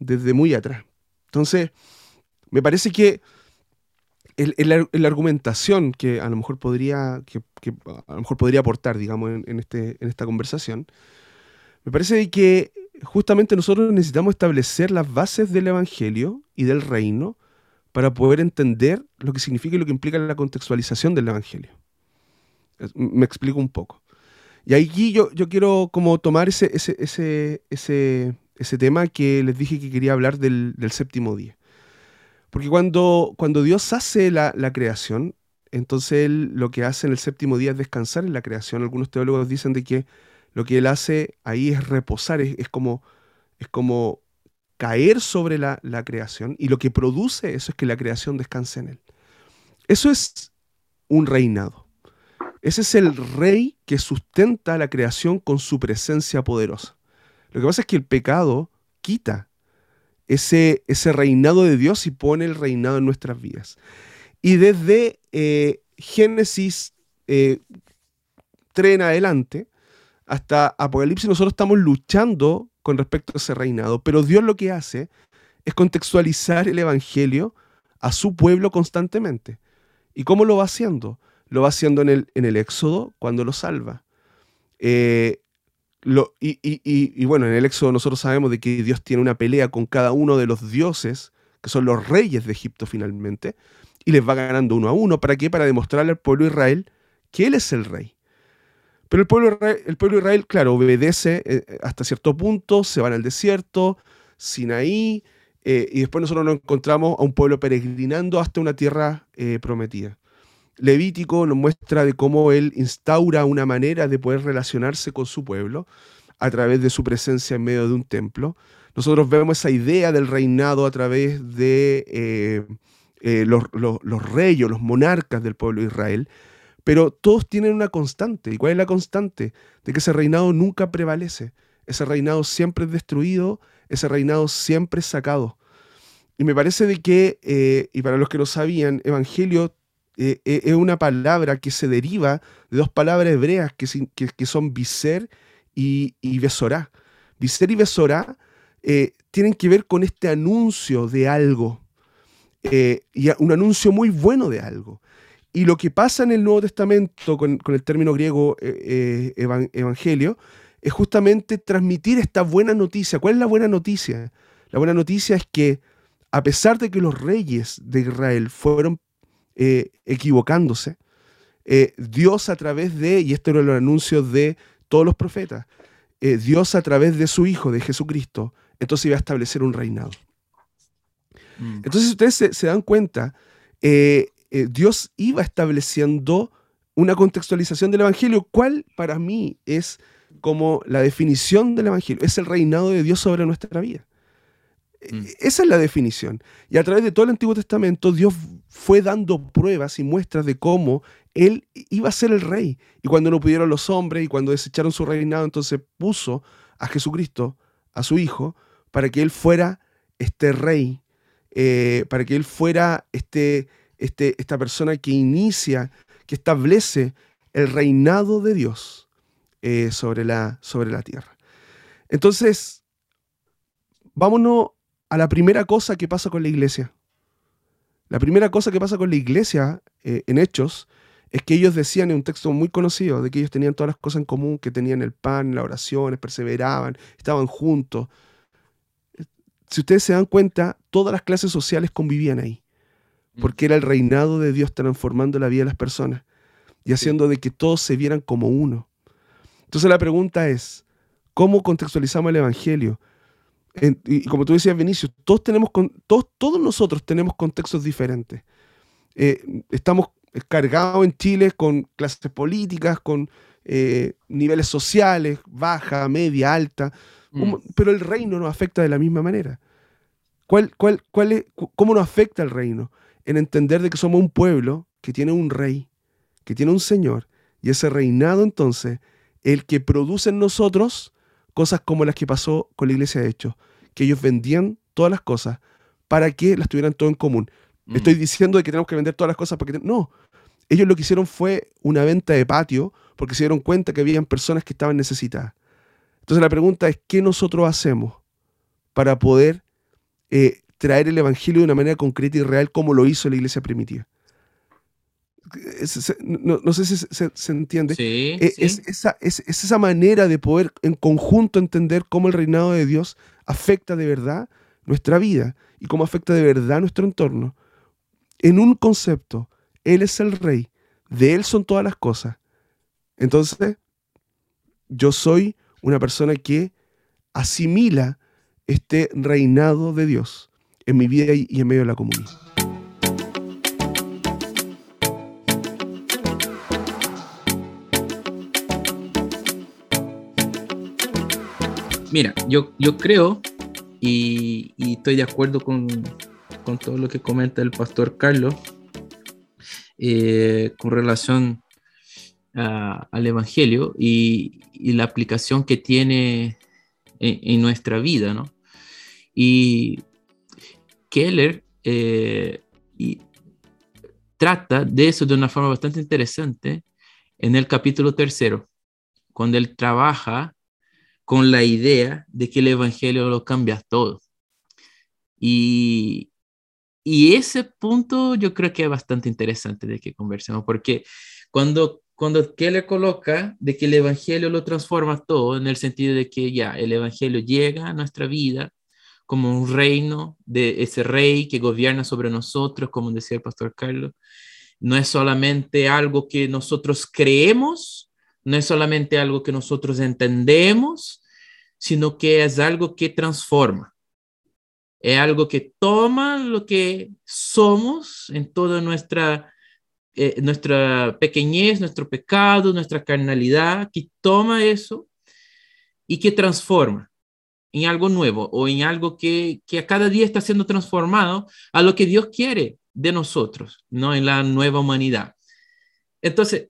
desde muy atrás. Entonces, me parece que la argumentación que a lo mejor podría, que, a lo mejor podría aportar, digamos, en, este, en esta conversación, me parece que justamente nosotros necesitamos establecer las bases del Evangelio y del reino para poder entender lo que significa y lo que implica la contextualización del Evangelio. Me explico un poco. Y aquí yo, yo quiero como tomar ese, ese, ese, ese, ese tema que les dije que quería hablar del, del séptimo día. Porque cuando, cuando Dios hace la, la, creación, entonces Él lo que hace en el séptimo día es descansar en la creación. Algunos teólogos dicen de que lo que Él hace ahí es reposar, es, es como, es como caer sobre la, creación y lo que produce eso es que la creación descanse en Él. Eso es un reinado. Ese es el rey que sustenta la creación con su presencia poderosa. Lo que pasa es que el pecado quita ese, ese reinado de Dios y pone el reinado en nuestras vidas. Y desde eh, Génesis 3 eh, en adelante hasta Apocalipsis nosotros estamos luchando con respecto a ese reinado, pero Dios lo que hace es contextualizar el Evangelio a su pueblo constantemente. ¿Y cómo lo va haciendo? lo va haciendo en el, en el Éxodo cuando lo salva. Eh, lo, y, bueno, en el Éxodo nosotros sabemos de que Dios tiene una pelea con cada uno de los dioses, que son los reyes de Egipto finalmente, y les va ganando uno a uno. ¿Para qué? Para demostrarle al pueblo de Israel que Él es el rey. Pero el pueblo, el pueblo de Israel, claro, obedece eh, hasta cierto punto, se van al desierto, Sinaí, eh, y después nosotros nos encontramos a un pueblo peregrinando hasta una tierra prometida. Levítico nos muestra de cómo él instaura una manera de poder relacionarse con su pueblo a través de su presencia en medio de un templo. Nosotros vemos esa idea del reinado a través de eh, eh, los, reyes, los monarcas del pueblo de Israel. Pero todos tienen una constante. ¿Y cuál es la constante? De que ese reinado nunca prevalece. Ese reinado siempre es destruido, ese reinado siempre es sacado. Y me parece de que, eh, y para los que no sabían, evangelio eh, eh, es una palabra que se deriva de dos palabras hebreas que, que, son viser y, y besorá. Viser y besorá tienen que ver con este anuncio de algo, y un anuncio muy bueno de algo. Y lo que pasa en el Nuevo Testamento con, con el término griego evangelio es justamente transmitir esta buena noticia. ¿Cuál es la buena noticia? La buena noticia es que a pesar de que los reyes de Israel fueron eh, equivocándose, eh, Dios a través de, y esto era los anuncios de todos los profetas, eh, Dios a través de su Hijo, de Jesucristo, entonces iba a establecer un reinado. Mm. Entonces, si ustedes se, se dan cuenta, Dios iba estableciendo una contextualización del Evangelio, ¿cuál para mí es como la definición del Evangelio, es el reinado de Dios sobre nuestra vida. Mm. Esa es la definición. Y a través de todo el Antiguo Testamento, Dios fue dando pruebas y muestras de cómo Él iba a ser el rey. Y cuando no pudieron los hombres y cuando desecharon su reinado, entonces puso a Jesucristo, a su Hijo, para que Él fuera este rey, eh, para que Él fuera este, este, esta persona que inicia, que establece el reinado de Dios. Eh, sobre, la, sobre la tierra. Entonces, vámonos a la primera cosa que pasa con la iglesia. La primera cosa que pasa con la iglesia eh, en Hechos es que ellos decían en un texto muy conocido de que ellos tenían todas las cosas en común, que tenían el pan, la oración, perseveraban, estaban juntos. Si ustedes se dan cuenta, todas las clases sociales convivían ahí. Porque era el reinado de Dios transformando la vida de las personas y haciendo de que todos se vieran como uno. Entonces la pregunta es, ¿cómo contextualizamos el Evangelio? y como tú decías, Vinicio, todos, tenemos, todos, todos nosotros tenemos contextos diferentes. Eh, estamos cargados en Chile con clases políticas, con eh, niveles sociales, baja, media, alta, mm. pero el reino nos afecta de la misma manera. ¿Cuál, cuál, cuál es, ¿Cómo nos afecta el reino? En entender de que somos un pueblo que tiene un rey, que tiene un señor, y ese reinado entonces el que produce en nosotros cosas como las que pasó con la iglesia de Hechos, que ellos vendían todas las cosas para que las tuvieran todo en común. Mm. Estoy diciendo de que tenemos que vender todas las cosas para que... No, ellos lo que hicieron fue una venta de patio porque se dieron cuenta que habían personas que estaban necesitadas. Entonces la pregunta es, ¿qué nosotros hacemos para poder eh, traer el Evangelio de una manera concreta y real como lo hizo la iglesia primitiva? no, sé si se, entiende. Eh, es, esa, es, esa manera de poder en conjunto entender cómo el reinado de Dios afecta de verdad nuestra vida y cómo afecta de verdad nuestro entorno. En un concepto, Él es el rey, de Él son todas las cosas. Entonces, yo soy una persona que asimila este reinado de Dios en mi vida y en medio de la comunidad. Mira, yo, yo creo y, estoy de acuerdo con, todo lo que comenta el pastor Carlos eh, con relación al Evangelio y, la aplicación que tiene en, nuestra vida, ¿no? Y Keller eh, trata de eso de una forma bastante interesante en el capítulo tercero, cuando él trabaja con la idea de que el Evangelio lo cambia todo. Y, y ese punto yo creo que es bastante interesante de que conversemos, porque cuando, cuando le coloca de que el Evangelio lo transforma todo, en el sentido de que ya el Evangelio llega a nuestra vida como un reino de ese rey que gobierna sobre nosotros, como decía el pastor Carlos, no es solamente algo que nosotros creemos, no es solamente algo que nosotros entendemos, sino que es algo que transforma. Es algo que toma lo que somos en toda nuestra, eh, nuestra pequeñez, nuestro pecado, nuestra carnalidad, que toma eso y que transforma en algo nuevo o en algo que, que a cada día está siendo transformado a lo que Dios quiere de nosotros, no en la nueva humanidad. Entonces,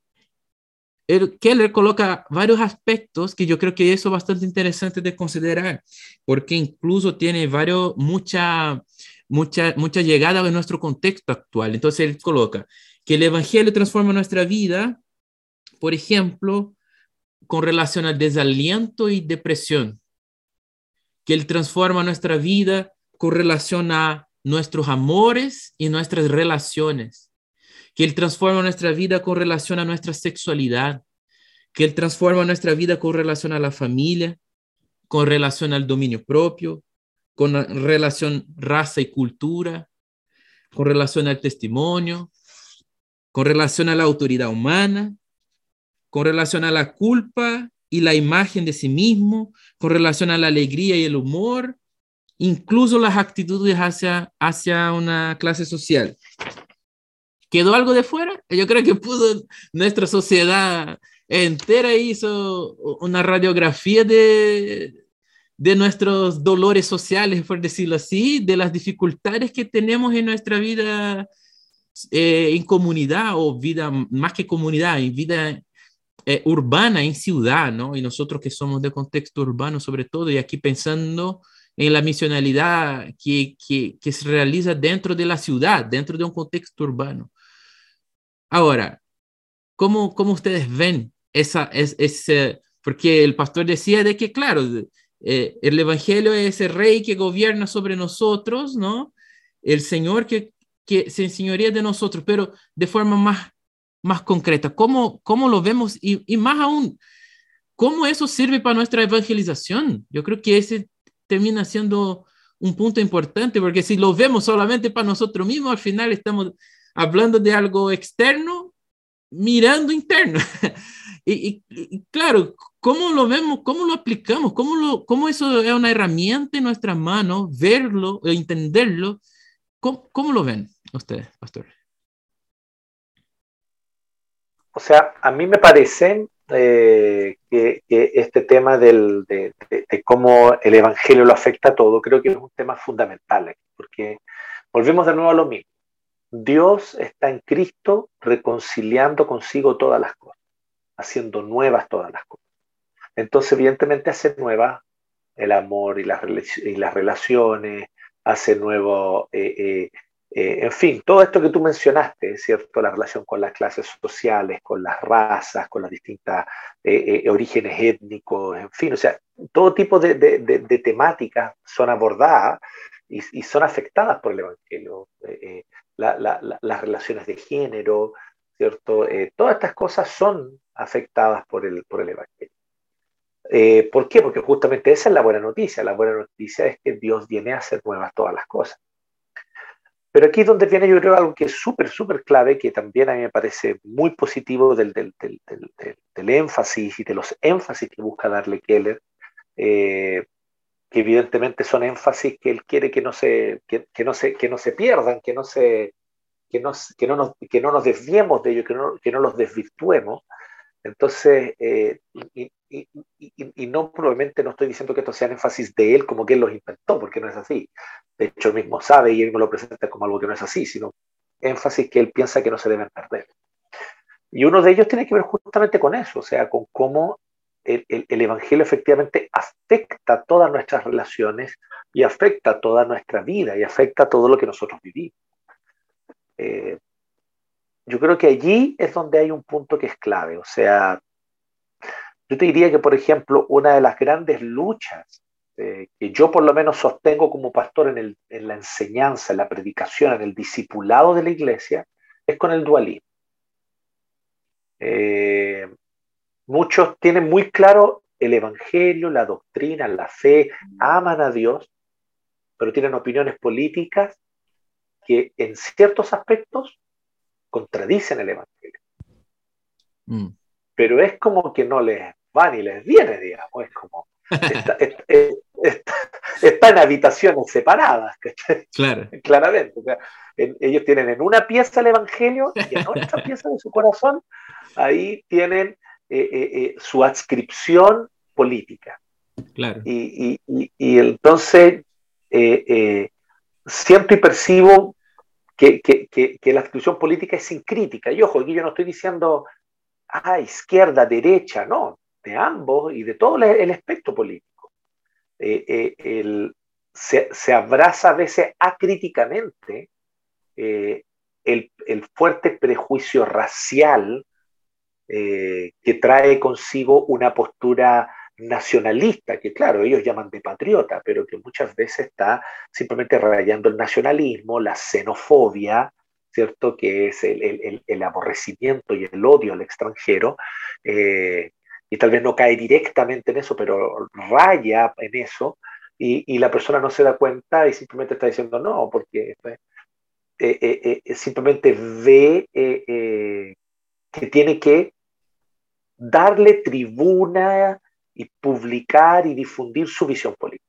Keller coloca varios aspectos que yo creo que eso es bastante interesante de considerar, porque incluso tiene varios, mucha, mucha, mucha llegada en nuestro contexto actual. Entonces él coloca que el Evangelio transforma nuestra vida, por ejemplo, con relación al desaliento y depresión, que él transforma nuestra vida con relación a nuestros amores y nuestras relaciones, que Él transforma nuestra vida con relación a nuestra sexualidad, que Él transforma nuestra vida con relación a la familia, con relación al dominio propio, con relación raza y cultura, con relación al testimonio, con relación a la autoridad humana, con relación a la culpa y la imagen de sí mismo, con relación a la alegría y el humor, incluso las actitudes hacia, hacia una clase social. ¿Quedó algo de fuera? Yo creo que pudo, nuestra sociedad entera hizo una radiografía de, de nuestros dolores sociales, por decirlo así, de las dificultades que tenemos en nuestra vida eh, en comunidad o vida, más que comunidad, en vida eh, urbana, en ciudad, ¿no? Y nosotros que somos de contexto urbano sobre todo, y aquí pensando en la misionalidad que, que, se realiza dentro de la ciudad, dentro de un contexto urbano. Ahora, ¿cómo, cómo ustedes ven esa, es, ese, porque el pastor decía de que, claro, eh, el Evangelio es ese rey que gobierna sobre nosotros, ¿no? El Señor que, que se enseñoría de nosotros, pero de forma más, más concreta. ¿Cómo, cómo lo vemos? Y, y más aún, ¿cómo eso sirve para nuestra evangelización? Yo creo que ese termina siendo un punto importante, porque si lo vemos solamente para nosotros mismos, al final estamos hablando de algo externo, mirando interno. *laughs* y, claro, ¿cómo lo vemos? ¿Cómo lo aplicamos? ¿Cómo, cómo eso es una herramienta en nuestras manos? Verlo, entenderlo. ¿Cómo, cómo lo ven ustedes, pastor? O sea, a mí me parece eh, que, este tema del, de, cómo el Evangelio lo afecta a todo, creo que es un tema fundamental, porque volvemos de nuevo a lo mismo. Dios está en Cristo reconciliando consigo todas las cosas, haciendo nuevas todas las cosas. Entonces, evidentemente, hace nuevas el amor y las, y las relaciones, hace nuevo eh, eh, eh, en fin, todo esto que tú mencionaste, ¿cierto? La relación con las clases sociales, con las razas, con los distintos eh, eh, orígenes étnicos, en fin, o sea, todo tipo de, temáticas son abordadas y, son afectadas por el Evangelio. las relaciones de género, ¿cierto? todas estas cosas son afectadas por el, por el Evangelio. ¿Por qué? Porque justamente esa es la buena noticia. La buena noticia es que Dios viene a hacer nuevas todas las cosas. Pero aquí es donde viene yo creo algo que es súper, súper clave, que también a mí me parece muy positivo del, del, del, del énfasis y de los énfasis que busca darle Keller, eh, que evidentemente son énfasis que él quiere que no se, que, no se, que no se pierdan, que no, se, que, no, que, no nos, que no nos desviemos de ellos, que no, que no los desvirtuemos. Entonces, eh, y, no probablemente no estoy diciendo que esto sea énfasis de él como que él los inventó, porque no es así. De hecho, él mismo sabe y él me lo presenta como algo que no es así, sino énfasis que él piensa que no se deben perder. Y uno de ellos tiene que ver justamente con eso, o sea, con cómo el, el, Evangelio efectivamente afecta todas nuestras relaciones y afecta toda nuestra vida y afecta todo lo que nosotros vivimos. Eh, yo creo que allí es donde hay un punto que es clave, o sea, yo te diría que, por ejemplo, una de las grandes luchas eh, que yo por lo menos sostengo como pastor en, el, en, la enseñanza, en la predicación, en el discipulado de la iglesia, es con el dualismo. Eh, muchos tienen muy claro el Evangelio, la doctrina, la fe, aman a Dios, pero tienen opiniones políticas que en ciertos aspectos contradicen el Evangelio. Mm. Pero es como que no les va ni les viene, digamos, es como... Está, *laughs* en habitaciones separadas, *laughs* claro. claramente. ellos tienen en una pieza el Evangelio y en otra *laughs* pieza de su corazón, ahí tienen eh, eh, eh, su adscripción política. Claro. Y, y entonces siento y percibo que, la adscripción política es sin crítica. Y ojo, aquí yo no estoy diciendo a izquierda, derecha, no, de ambos y de todo el espectro político. Eh, eh, se, abraza a veces acríticamente eh, el, fuerte prejuicio racial que trae consigo una postura nacionalista, que claro, ellos llaman de patriota, pero que muchas veces está simplemente rayando el nacionalismo, la xenofobia, ¿cierto? Que es el, aborrecimiento y el odio al extranjero, eh, y tal vez no cae directamente en eso, pero raya en eso, y, la persona no se da cuenta y simplemente está diciendo no, porque eh, eh, simplemente ve que tiene que darle tribuna y publicar y difundir su visión política.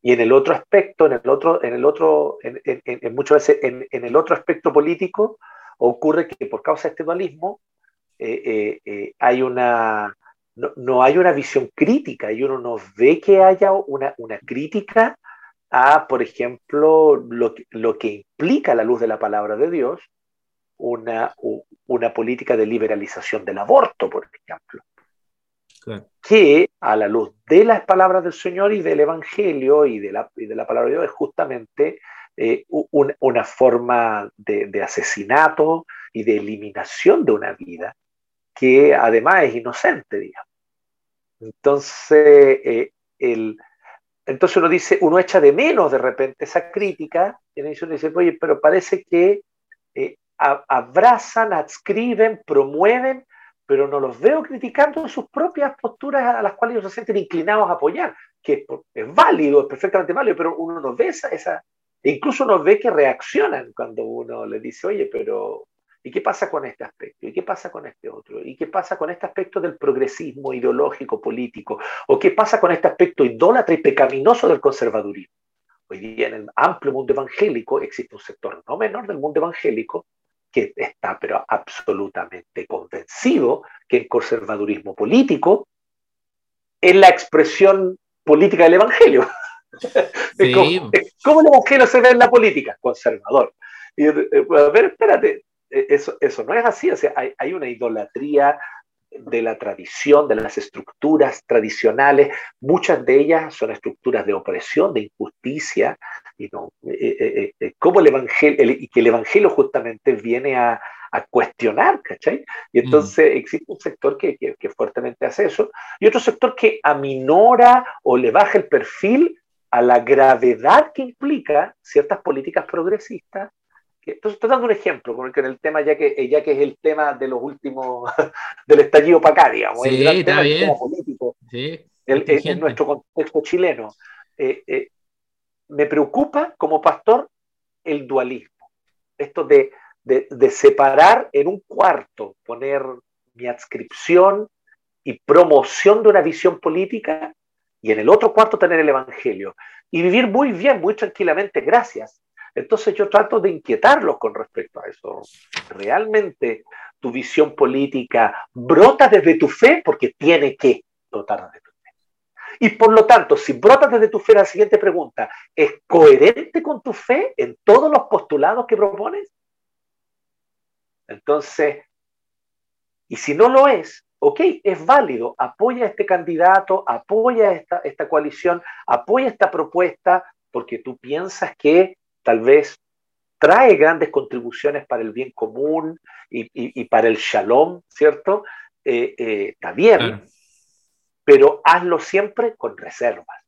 Y en el otro aspecto, en el otro, en el otro, en, muchas veces en, el otro aspecto político, ocurre que por causa de este dualismo eh, eh, eh, hay una, no, hay una visión crítica y uno no ve que haya una, una crítica a, por ejemplo, lo, lo que implica la luz de la palabra de Dios, una, una política de liberalización del aborto, por ejemplo que a la luz de las palabras del Señor y del Evangelio y de la, de la palabra de Dios es justamente eh, una forma de, asesinato y de eliminación de una vida que además es inocente, digamos. Entonces, eh, el, entonces uno dice, uno echa de menos de repente esa crítica y uno dice, oye, pero parece que eh, abrazan, adscriben, promueven pero no los veo criticando sus propias posturas a las cuales ellos se sienten inclinados a apoyar, que es válido, es perfectamente válido, pero uno no ve esa, esa e incluso uno ve que reaccionan cuando uno le dice, oye, pero ¿y qué pasa con este aspecto? ¿Y qué pasa con este otro? ¿Y qué pasa con este aspecto del progresismo ideológico político? ¿O qué pasa con este aspecto idólatra y pecaminoso del conservadurismo? Hoy día en el amplio mundo evangélico existe un sector no menor del mundo evangélico que está pero absolutamente convencido que el conservadurismo político es la expresión política del Evangelio. *laughs* ¿Cómo, el Evangelio se ve en la política? Conservador. Y, eh, a ver, espérate, eh, eso, eso no es así, o sea, hay, hay una idolatría de la tradición, de las estructuras tradicionales, muchas de ellas son estructuras de opresión, de injusticia, y no, eh, eh, eh, el evangelio, y que el evangelio justamente viene a, cuestionar, ¿cachai? Y mm. entonces existe un sector que, que, fuertemente hace eso, y otro sector que aminora o le baja el perfil a la gravedad que implica ciertas políticas progresistas entonces, estoy dando un ejemplo, porque en el tema, ya que, ya que es el tema de los últimos, *laughs* del estallido para acá, digamos, sí, el está bien. político, sí, en nuestro contexto chileno. Eh, eh, me preocupa como pastor el dualismo, esto de, separar en un cuarto, poner mi adscripción y promoción de una visión política y en el otro cuarto tener el Evangelio y vivir muy bien, muy tranquilamente, gracias entonces yo trato de inquietarlos con respecto a eso. ¿Realmente tu visión política brota desde tu fe? Porque tiene que brotar desde tu. Y por lo tanto, si brota desde tu fe, la siguiente pregunta, ¿es coherente con tu fe en todos los postulados que propones? Entonces, y si no lo es, ok, es válido, apoya a este candidato, apoya esta, esta coalición, apoya esta propuesta, porque tú piensas que tal vez trae grandes contribuciones para el bien común y, para el shalom, ¿cierto? Eh, eh, está bien, pero hazlo siempre con reservas,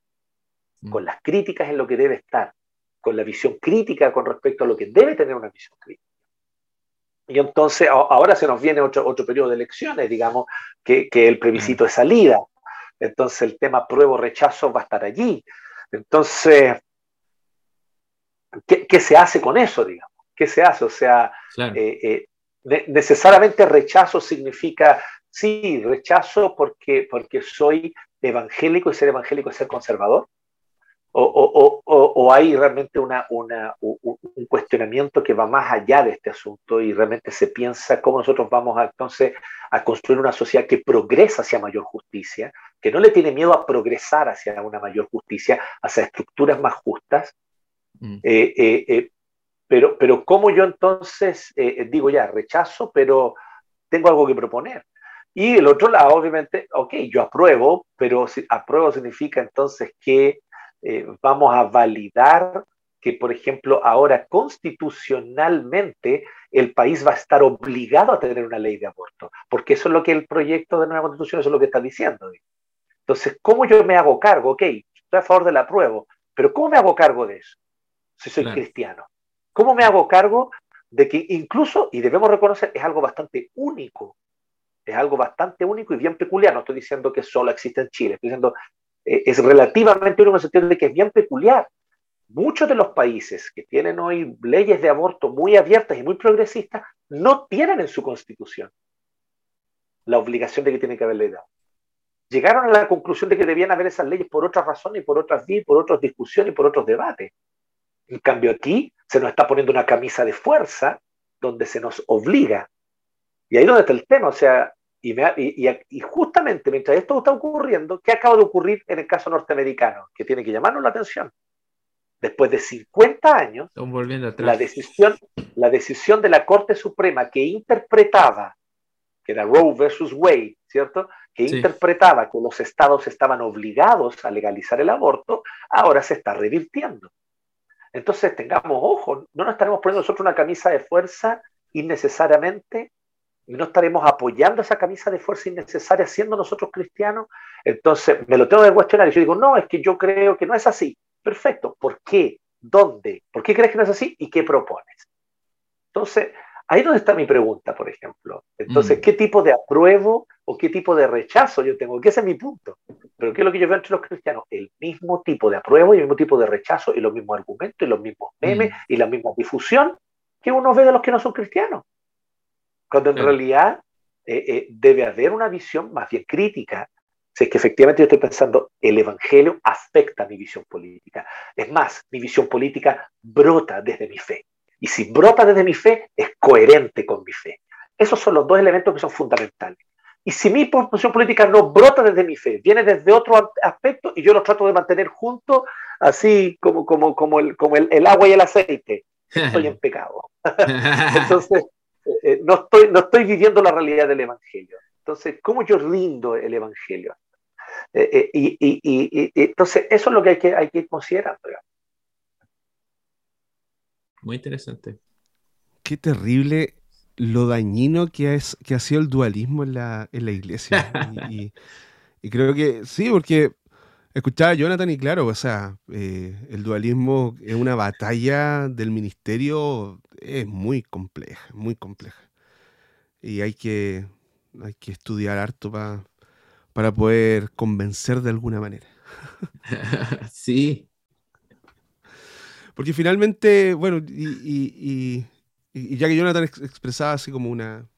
mm. con las críticas en lo que debe estar, con la visión crítica con respecto a lo que debe tener una visión crítica. Y entonces ahora se nos viene otro, otro periodo de elecciones, digamos, que, que el plebiscito de salida. Entonces el tema pruebo-rechazo va a estar allí. Entonces, ¿qué, se hace con eso, digamos? ¿Qué se hace? O sea, eh, eh, necesariamente rechazo significa, sí, rechazo porque, porque soy evangélico y ser evangélico es ser conservador. O, hay realmente una, una, un cuestionamiento que va más allá de este asunto y realmente se piensa cómo nosotros vamos a, entonces a construir una sociedad que progresa hacia mayor justicia, que no le tiene miedo a progresar hacia una mayor justicia, hacia estructuras más justas, Mm. Eh, eh, eh, pero, pero ¿cómo yo entonces digo ya, rechazo, pero tengo algo que proponer? Y el otro lado, obviamente, ok, yo apruebo, pero si apruebo significa entonces que eh, vamos a validar que, por ejemplo, ahora constitucionalmente el país va a estar obligado a tener una ley de aborto, porque eso es lo que el proyecto de nueva constitución, eso es lo que está diciendo. Entonces, ¿cómo yo me hago cargo? Ok, estoy a favor del apruebo, pero ¿cómo me hago cargo de eso? Si soy cristiano. ¿Cómo me hago cargo de que incluso, y debemos reconocer, es algo bastante único, es algo bastante único y bien peculiar, no estoy diciendo que solo existe en Chile, estoy diciendo eh, es relativamente único en el sentido de que es bien peculiar. Muchos de los países que tienen hoy leyes de aborto muy abiertas y muy progresistas no tienen en su constitución la obligación de que tiene que haber ley de llegaron a la conclusión de que debían haber esas leyes por otras razones y por otras vías, por otras discusiones y por otros debates. En cambio aquí se nos está poniendo una camisa de fuerza donde se nos obliga. Y ahí es donde está el tema, o sea, y, y, justamente mientras esto está ocurriendo, ¿qué acaba de ocurrir en el caso norteamericano? Que tiene que llamarnos la atención. Después de 50 años, La, decisión, la decisión de la Corte Suprema que interpretaba, que era Roe versus Wade, ¿cierto? que interpretaba que los estados estaban obligados a legalizar el aborto, ahora se está revirtiendo. Entonces tengamos ojo, no nos estaremos poniendo nosotros una camisa de fuerza innecesariamente, y no estaremos apoyando esa camisa de fuerza innecesaria siendo nosotros cristianos. Entonces me lo tengo que cuestionar y yo digo, no, es que yo creo que no es así. Perfecto, ¿por qué? ¿Dónde? ¿Por qué crees que no es así? ¿Y qué propones? Entonces, Ahí es donde está mi pregunta, por ejemplo. Entonces, mm. ¿qué tipo de apruebo o qué tipo de rechazo yo tengo? Que ese es mi punto. Pero ¿qué es lo que yo veo entre los cristianos? El mismo tipo de apruebo y el mismo tipo de rechazo y los mismos argumentos y los mismos memes mm. y la misma difusión que uno ve de los que no son cristianos. Cuando en realidad eh, eh, debe haber una visión más bien crítica. Si es que efectivamente yo estoy pensando, el Evangelio afecta mi visión política. Es más, mi visión política brota desde mi fe. Y si brota desde mi fe, es coherente con mi fe. Esos son los dos elementos que son fundamentales. Y si mi posición política no brota desde mi fe, viene desde otro aspecto y yo los trato de mantener juntos, así como, como, como, el, como el, agua y el aceite, estoy *laughs* en pecado. *laughs* Entonces, eh, eh, no, estoy, no estoy viviendo la realidad del Evangelio. Entonces, ¿cómo yo rindo el Evangelio? Eh, y, y, y, entonces, eso es lo que hay que, hay que ir considerando. Muy interesante. Qué terrible lo dañino que, es, que ha sido el dualismo en la, en la iglesia. *laughs* y, creo que sí, porque escuchaba a Jonathan y claro, o sea, eh, el dualismo es una batalla del ministerio, es muy compleja, muy compleja. Y hay que, hay que estudiar harto para poder convencer de alguna manera. *laughs* sí, porque finalmente, bueno, y, ya que Jonathan expresaba así como una,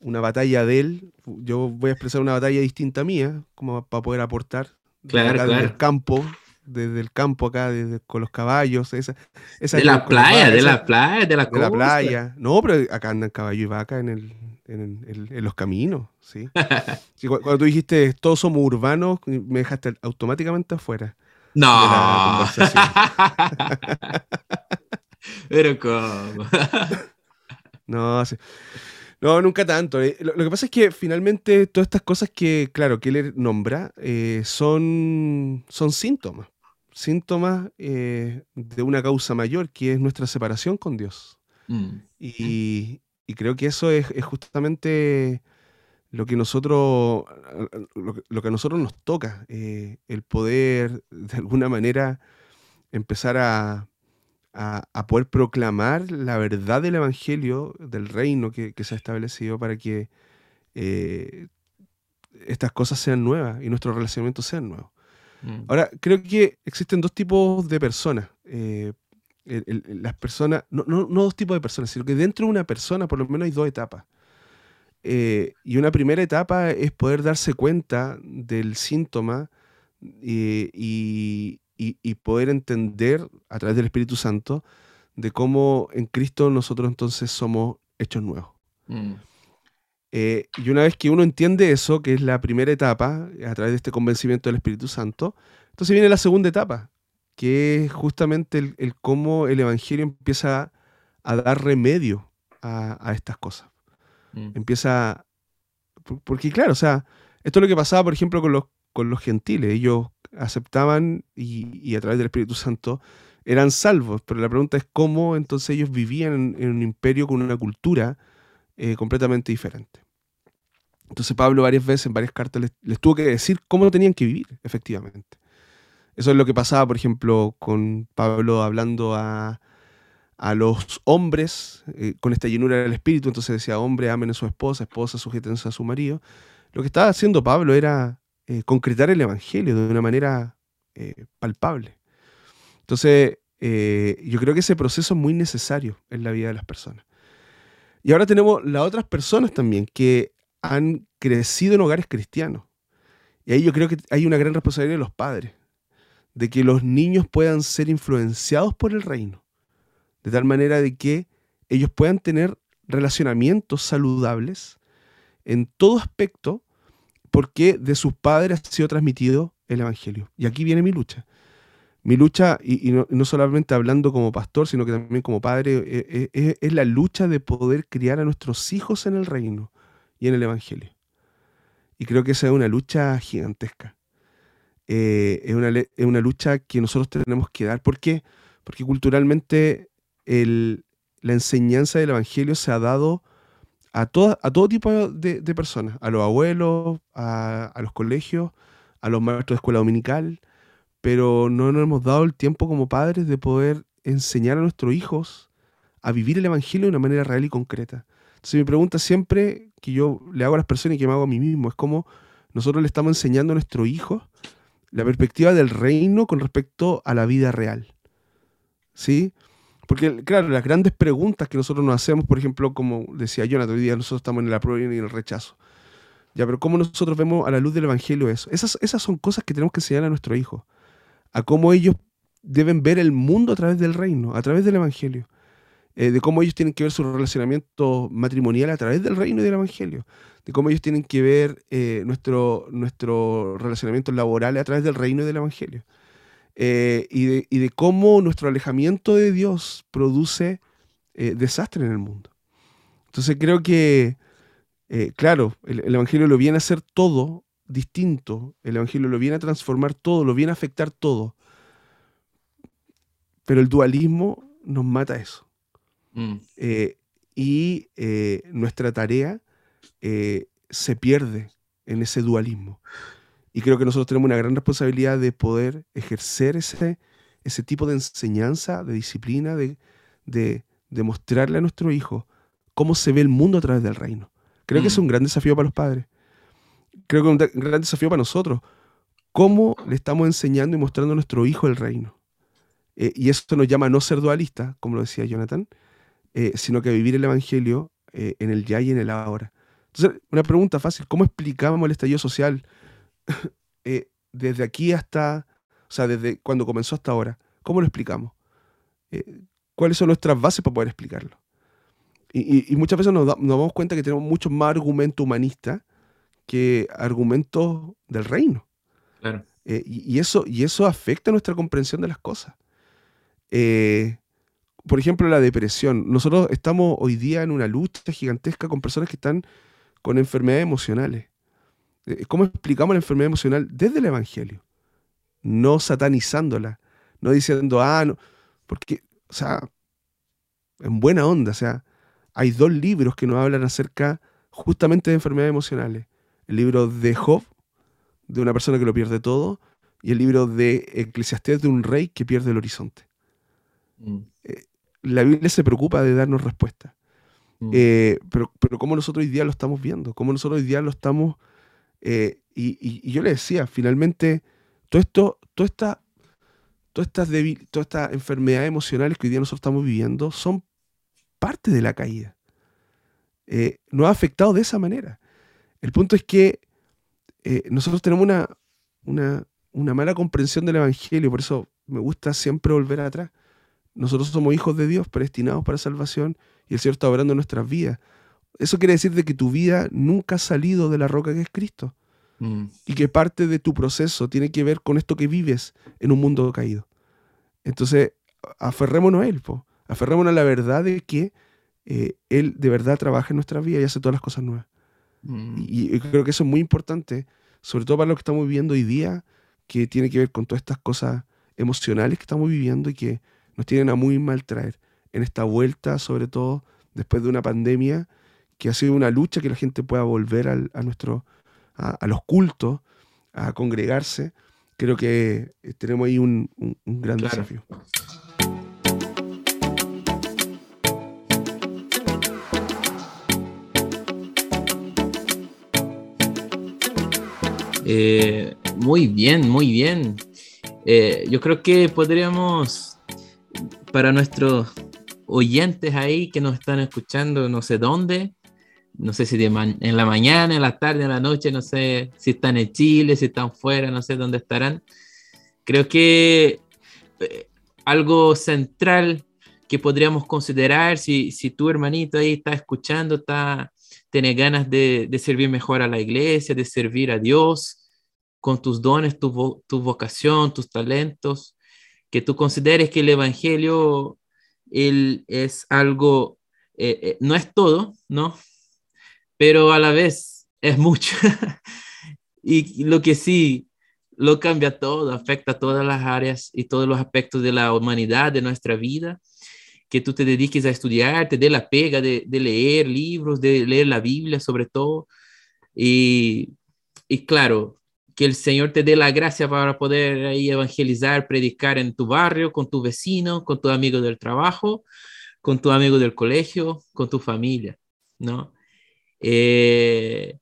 una batalla de él, yo voy a expresar una batalla distinta mía, como para poder aportar. Claro, claro. Desde el campo, desde el campo acá, desde, con los caballos. Esa, de la playa, de la playa, de la De la playa. No, pero acá andan caballo y vaca en, el, en, los caminos, ¿sí? *laughs* cuando tú dijiste todos somos urbanos, me dejaste automáticamente afuera. No. *laughs* Pero ¿cómo? *laughs* no, no, nunca tanto. Eh. Lo, que pasa es que finalmente todas estas cosas que, claro, que él nombra eh, son, son síntomas. Síntomas eh, de una causa mayor, que es nuestra separación con Dios. Mm. Y, creo que eso es justamente lo que nosotros, lo, que a nosotros nos toca, eh, el poder de alguna manera empezar a, poder proclamar la verdad del Evangelio, del reino que, se ha establecido para que eh, estas cosas sean nuevas y nuestros relacionamientos sean nuevos. Mm. Ahora, creo que existen dos tipos de personas. Eh, las personas, no, no, no, dos tipos de personas, sino que dentro de una persona por lo menos hay dos etapas. Eh, y una primera etapa es poder darse cuenta del síntoma eh, y, poder entender a través del Espíritu Santo de cómo en Cristo nosotros entonces somos hechos nuevos. Mm. Eh, y una vez que uno entiende eso, que es la primera etapa, a través de este convencimiento del Espíritu Santo, entonces viene la segunda etapa, que es justamente el, cómo el Evangelio empieza a dar remedio a estas cosas. Mm. Empieza Porque claro, o sea, esto es lo que pasaba, por ejemplo, con los, con los gentiles. Ellos aceptaban y, a través del Espíritu Santo eran salvos, pero la pregunta es cómo entonces ellos vivían en, un imperio con una cultura eh, completamente diferente. Entonces Pablo varias veces, en varias cartas, les, tuvo que decir cómo tenían que vivir, efectivamente. Eso es lo que pasaba, por ejemplo, con Pablo hablando a, los hombres eh, con esta llenura del espíritu. Entonces decía, hombre, amen a su esposa, esposa, sujétense a su marido. Lo que estaba haciendo Pablo era eh, concretar el evangelio de una manera eh, palpable. Entonces, yo creo que ese proceso es muy necesario en la vida de las personas. Y ahora tenemos las otras personas también que han crecido en hogares cristianos. Y ahí yo creo que hay una gran responsabilidad de los padres, de que los niños puedan ser influenciados por el reino, de tal manera de que ellos puedan tener relacionamientos saludables en todo aspecto, porque de sus padres ha sido transmitido el Evangelio. Y aquí viene mi lucha. Mi lucha, y, no, solamente hablando como pastor, sino que también como padre, e, e, es la lucha de poder criar a nuestros hijos en el reino y en el Evangelio. Y creo que esa es una lucha gigantesca. Eh, es, una, lucha que nosotros tenemos que dar. ¿Por qué? Porque culturalmente la enseñanza del Evangelio se ha dado a, a todo tipo de, personas, a los abuelos, a, los colegios, a los maestros de escuela dominical, pero no nos hemos dado el tiempo como padres de poder enseñar a nuestros hijos a vivir el Evangelio de una manera real y concreta. Entonces mi pregunta siempre que yo le hago a las personas y que me hago a mí mismo es cómo nosotros le estamos enseñando a nuestros hijos la perspectiva del reino con respecto a la vida real. ¿Sí? Porque, claro, las grandes preguntas que nosotros nos hacemos, por ejemplo, como decía Jonathan, hoy día nosotros estamos en el apruebo y en el rechazo. Ya, pero ¿cómo nosotros vemos a la luz del Evangelio eso? Esas, esas son cosas que tenemos que enseñar a nuestros hijos. A cómo ellos deben ver el mundo a través del reino, a través del Evangelio. Eh, de cómo ellos tienen que ver su relacionamiento matrimonial a través del reino y del evangelio, de cómo ellos tienen que ver eh, nuestro, nuestro relacionamiento laboral a través del reino y del evangelio, eh, y, de, cómo nuestro alejamiento de Dios produce desastre en el mundo. Entonces creo que, claro, el, el evangelio lo viene a hacer todo distinto, el evangelio lo viene a transformar todo, lo viene a afectar todo, pero el dualismo nos mata eso. Mm. Eh, y eh, nuestra tarea eh, se pierde en ese dualismo. Y creo que nosotros tenemos una gran responsabilidad de poder ejercer ese, ese tipo de enseñanza, de disciplina, de, de, mostrarle a nuestro hijo cómo se ve el mundo a través del reino. Creo que es mm. un gran desafío para los padres. Creo que es un gran desafío para nosotros. ¿Cómo le estamos enseñando y mostrando a nuestro hijo el reino? y eso nos llama a no ser dualista, como lo decía Jonathan, eh, sino que vivir el Evangelio eh, en el ya y en el ahora. Entonces, una pregunta fácil, ¿cómo explicamos el estallido social *laughs* eh, desde aquí hasta, o sea, desde cuando comenzó hasta ahora? ¿Cómo lo explicamos? ¿Cuáles son nuestras bases para poder explicarlo? Y, muchas veces nos, damos cuenta que tenemos mucho más argumento humanista que argumentos del reino. y, eso, y eso afecta nuestra comprensión de las cosas. Eh, por ejemplo, la depresión. Nosotros estamos hoy día en una lucha gigantesca con personas que están con enfermedades emocionales. Eh, ¿Cómo explicamos la enfermedad emocional desde el Evangelio? No satanizándola, no diciendo, ah, no, porque, o sea, en buena onda, o sea, hay dos libros que nos hablan acerca justamente de enfermedades emocionales. El libro de Job, de una persona que lo pierde todo, y el libro de Eclesiastés de un rey que pierde el horizonte. Mm. Eh, la Biblia se preocupa de darnos respuesta. Mm. Eh, pero, pero cómo nosotros hoy día lo estamos viendo, cómo nosotros hoy día lo estamos... Eh, y, yo le decía, finalmente, todo esto, toda esta, todas estas todas estas enfermedades emocionales que hoy día nosotros estamos viviendo son parte de la caída. Eh, nos ha afectado de esa manera. El punto es que nosotros tenemos una, una, una mala comprensión del Evangelio, por eso me gusta siempre volver atrás. Nosotros somos hijos de Dios, predestinados para salvación, y el Señor está obrando en nuestras vidas. Eso quiere decir de que tu vida nunca ha salido de la roca que es Cristo. Mm. Y que parte de tu proceso tiene que ver con esto que vives en un mundo caído. Entonces, aferrémonos a Él, aferrémonos a la verdad de que eh, Él de verdad trabaja en nuestra vida y hace todas las cosas nuevas. Mm. Y, y, creo que eso es muy importante, sobre todo para lo que estamos viviendo hoy día, que tiene que ver con todas estas cosas emocionales que estamos viviendo y que nos tienen a muy mal traer en esta vuelta, sobre todo después de una pandemia que ha sido una lucha que la gente pueda volver al, a, nuestro, a, los cultos, a congregarse. Creo que eh, tenemos ahí un, un, gran desafío. Eh, muy bien, muy bien. Eh, yo creo que podríamos, para nuestros oyentes ahí que nos están escuchando, no sé dónde, no sé si en la mañana, en la tarde, en la noche, no sé si están en Chile, si están fuera, no sé dónde estarán. Creo que eh, algo central que podríamos considerar si, si tu hermanito ahí está escuchando, está, tiene ganas de, de, servir mejor a la iglesia, de servir a Dios con tus dones, tu, tu vocación, tus talentos, que tú consideres que el Evangelio él es algo, eh, eh, no es todo, ¿no? Pero a la vez es mucho. *laughs* y lo que sí lo cambia todo, afecta todas las áreas y todos los aspectos de la humanidad, de nuestra vida, que tú te dediques a estudiar, te dé la pega de, leer libros, de leer la Biblia sobre todo. Y, y, claro, que el Señor te dé la gracia para poder ahí evangelizar, predicar en tu barrio, con tu vecino, con tu amigo del trabajo, con tu amigo del colegio, con tu familia, ¿no? Eh,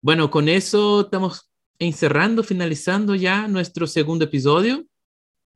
bueno, con eso estamos encerrando, finalizando ya nuestro segundo episodio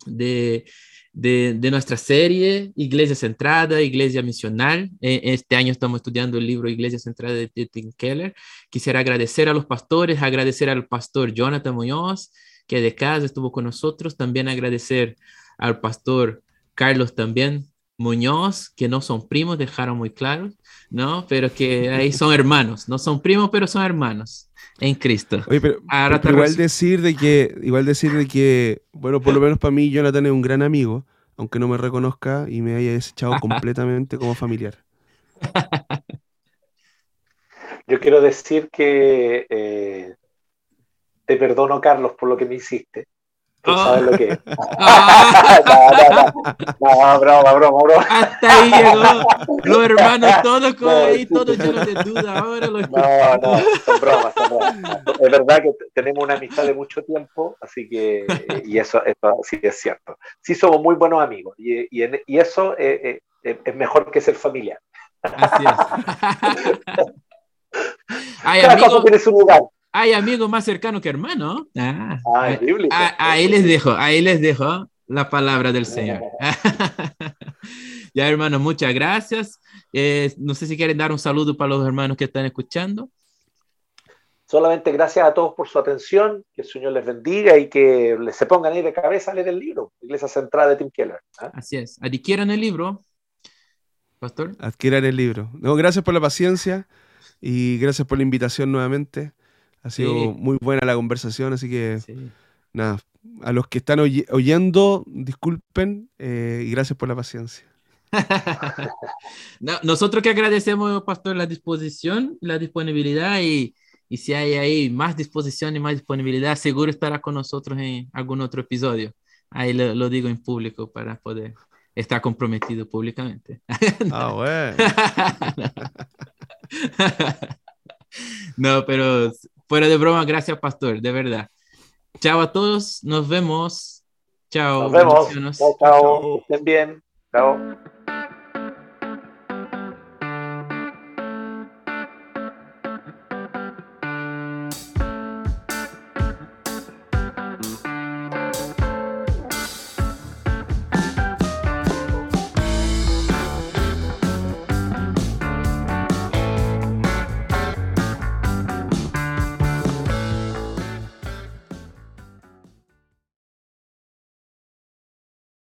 de, de, nuestra serie Iglesia Centrada, Iglesia Misional. E, este año estamos estudiando el libro Iglesia Centrada de Tim Keller. Quisiera agradecer a los pastores, agradecer al pastor Jonathan Muñoz, que de casa estuvo con nosotros, también agradecer al pastor Carlos también Muñoz, que no son primos, dejaron muy claro, ¿no? Pero que ahí son hermanos, no son primos, pero son hermanos en Cristo. Oye, pero, igual decir de que, igual decir de que, bueno, por lo menos para mí Jonathan es un gran amigo, aunque no me reconozca y me haya desechado *laughs* completamente como familiar. Yo quiero decir que eh, te perdono, Carlos, por lo que me hiciste. Tú sabes lo que es. *laughs* *laughs* No, no, broma, broma, broma. Hasta ahí llegó. Los hermanos todos con ahí, todos llenos de duda. Ahora lo No, no, son bromas, son bromas. Es verdad que tenemos una amistad de mucho tiempo, así que, y eso, eso sí es cierto. Sí somos muy buenos amigos, y, y, y eso eh, eh, es mejor que ser familiar. Así es. *laughs* Ay, amigo, tiene su lugar hay amigos más cercanos que hermanos. Ah, ah, ahí les dejo, ahí les dejo la palabra del Señor. *laughs* ya, hermanos, muchas gracias. Eh, no sé si quieren dar un saludo para los hermanos que están escuchando. Solamente gracias a todos por su atención, que el Señor les bendiga y que se pongan ahí de cabeza a leer el libro, Iglesia Central de Tim Keller. ¿ah? Así es, adquieran el libro, Pastor. Adquieran el libro. No, gracias por la paciencia y gracias por la invitación nuevamente. Ha sido muy buena la conversación, así que nada, a los que están oyendo, disculpen eh, y gracias por la paciencia. *laughs* nosotros que agradecemos, Pastor, la disposición, la disponibilidad y, y, si hay ahí más disposición y más disponibilidad, seguro estará con nosotros en algún otro episodio. Ahí lo, lo digo en público para poder estar comprometido públicamente. *laughs* Ah, bueno. *laughs* no, pero Fuera de broma, gracias, pastor, de verdad. Chao a todos, nos vemos. Chao. Nos vemos. Chao, chao. Estén bien. Chao.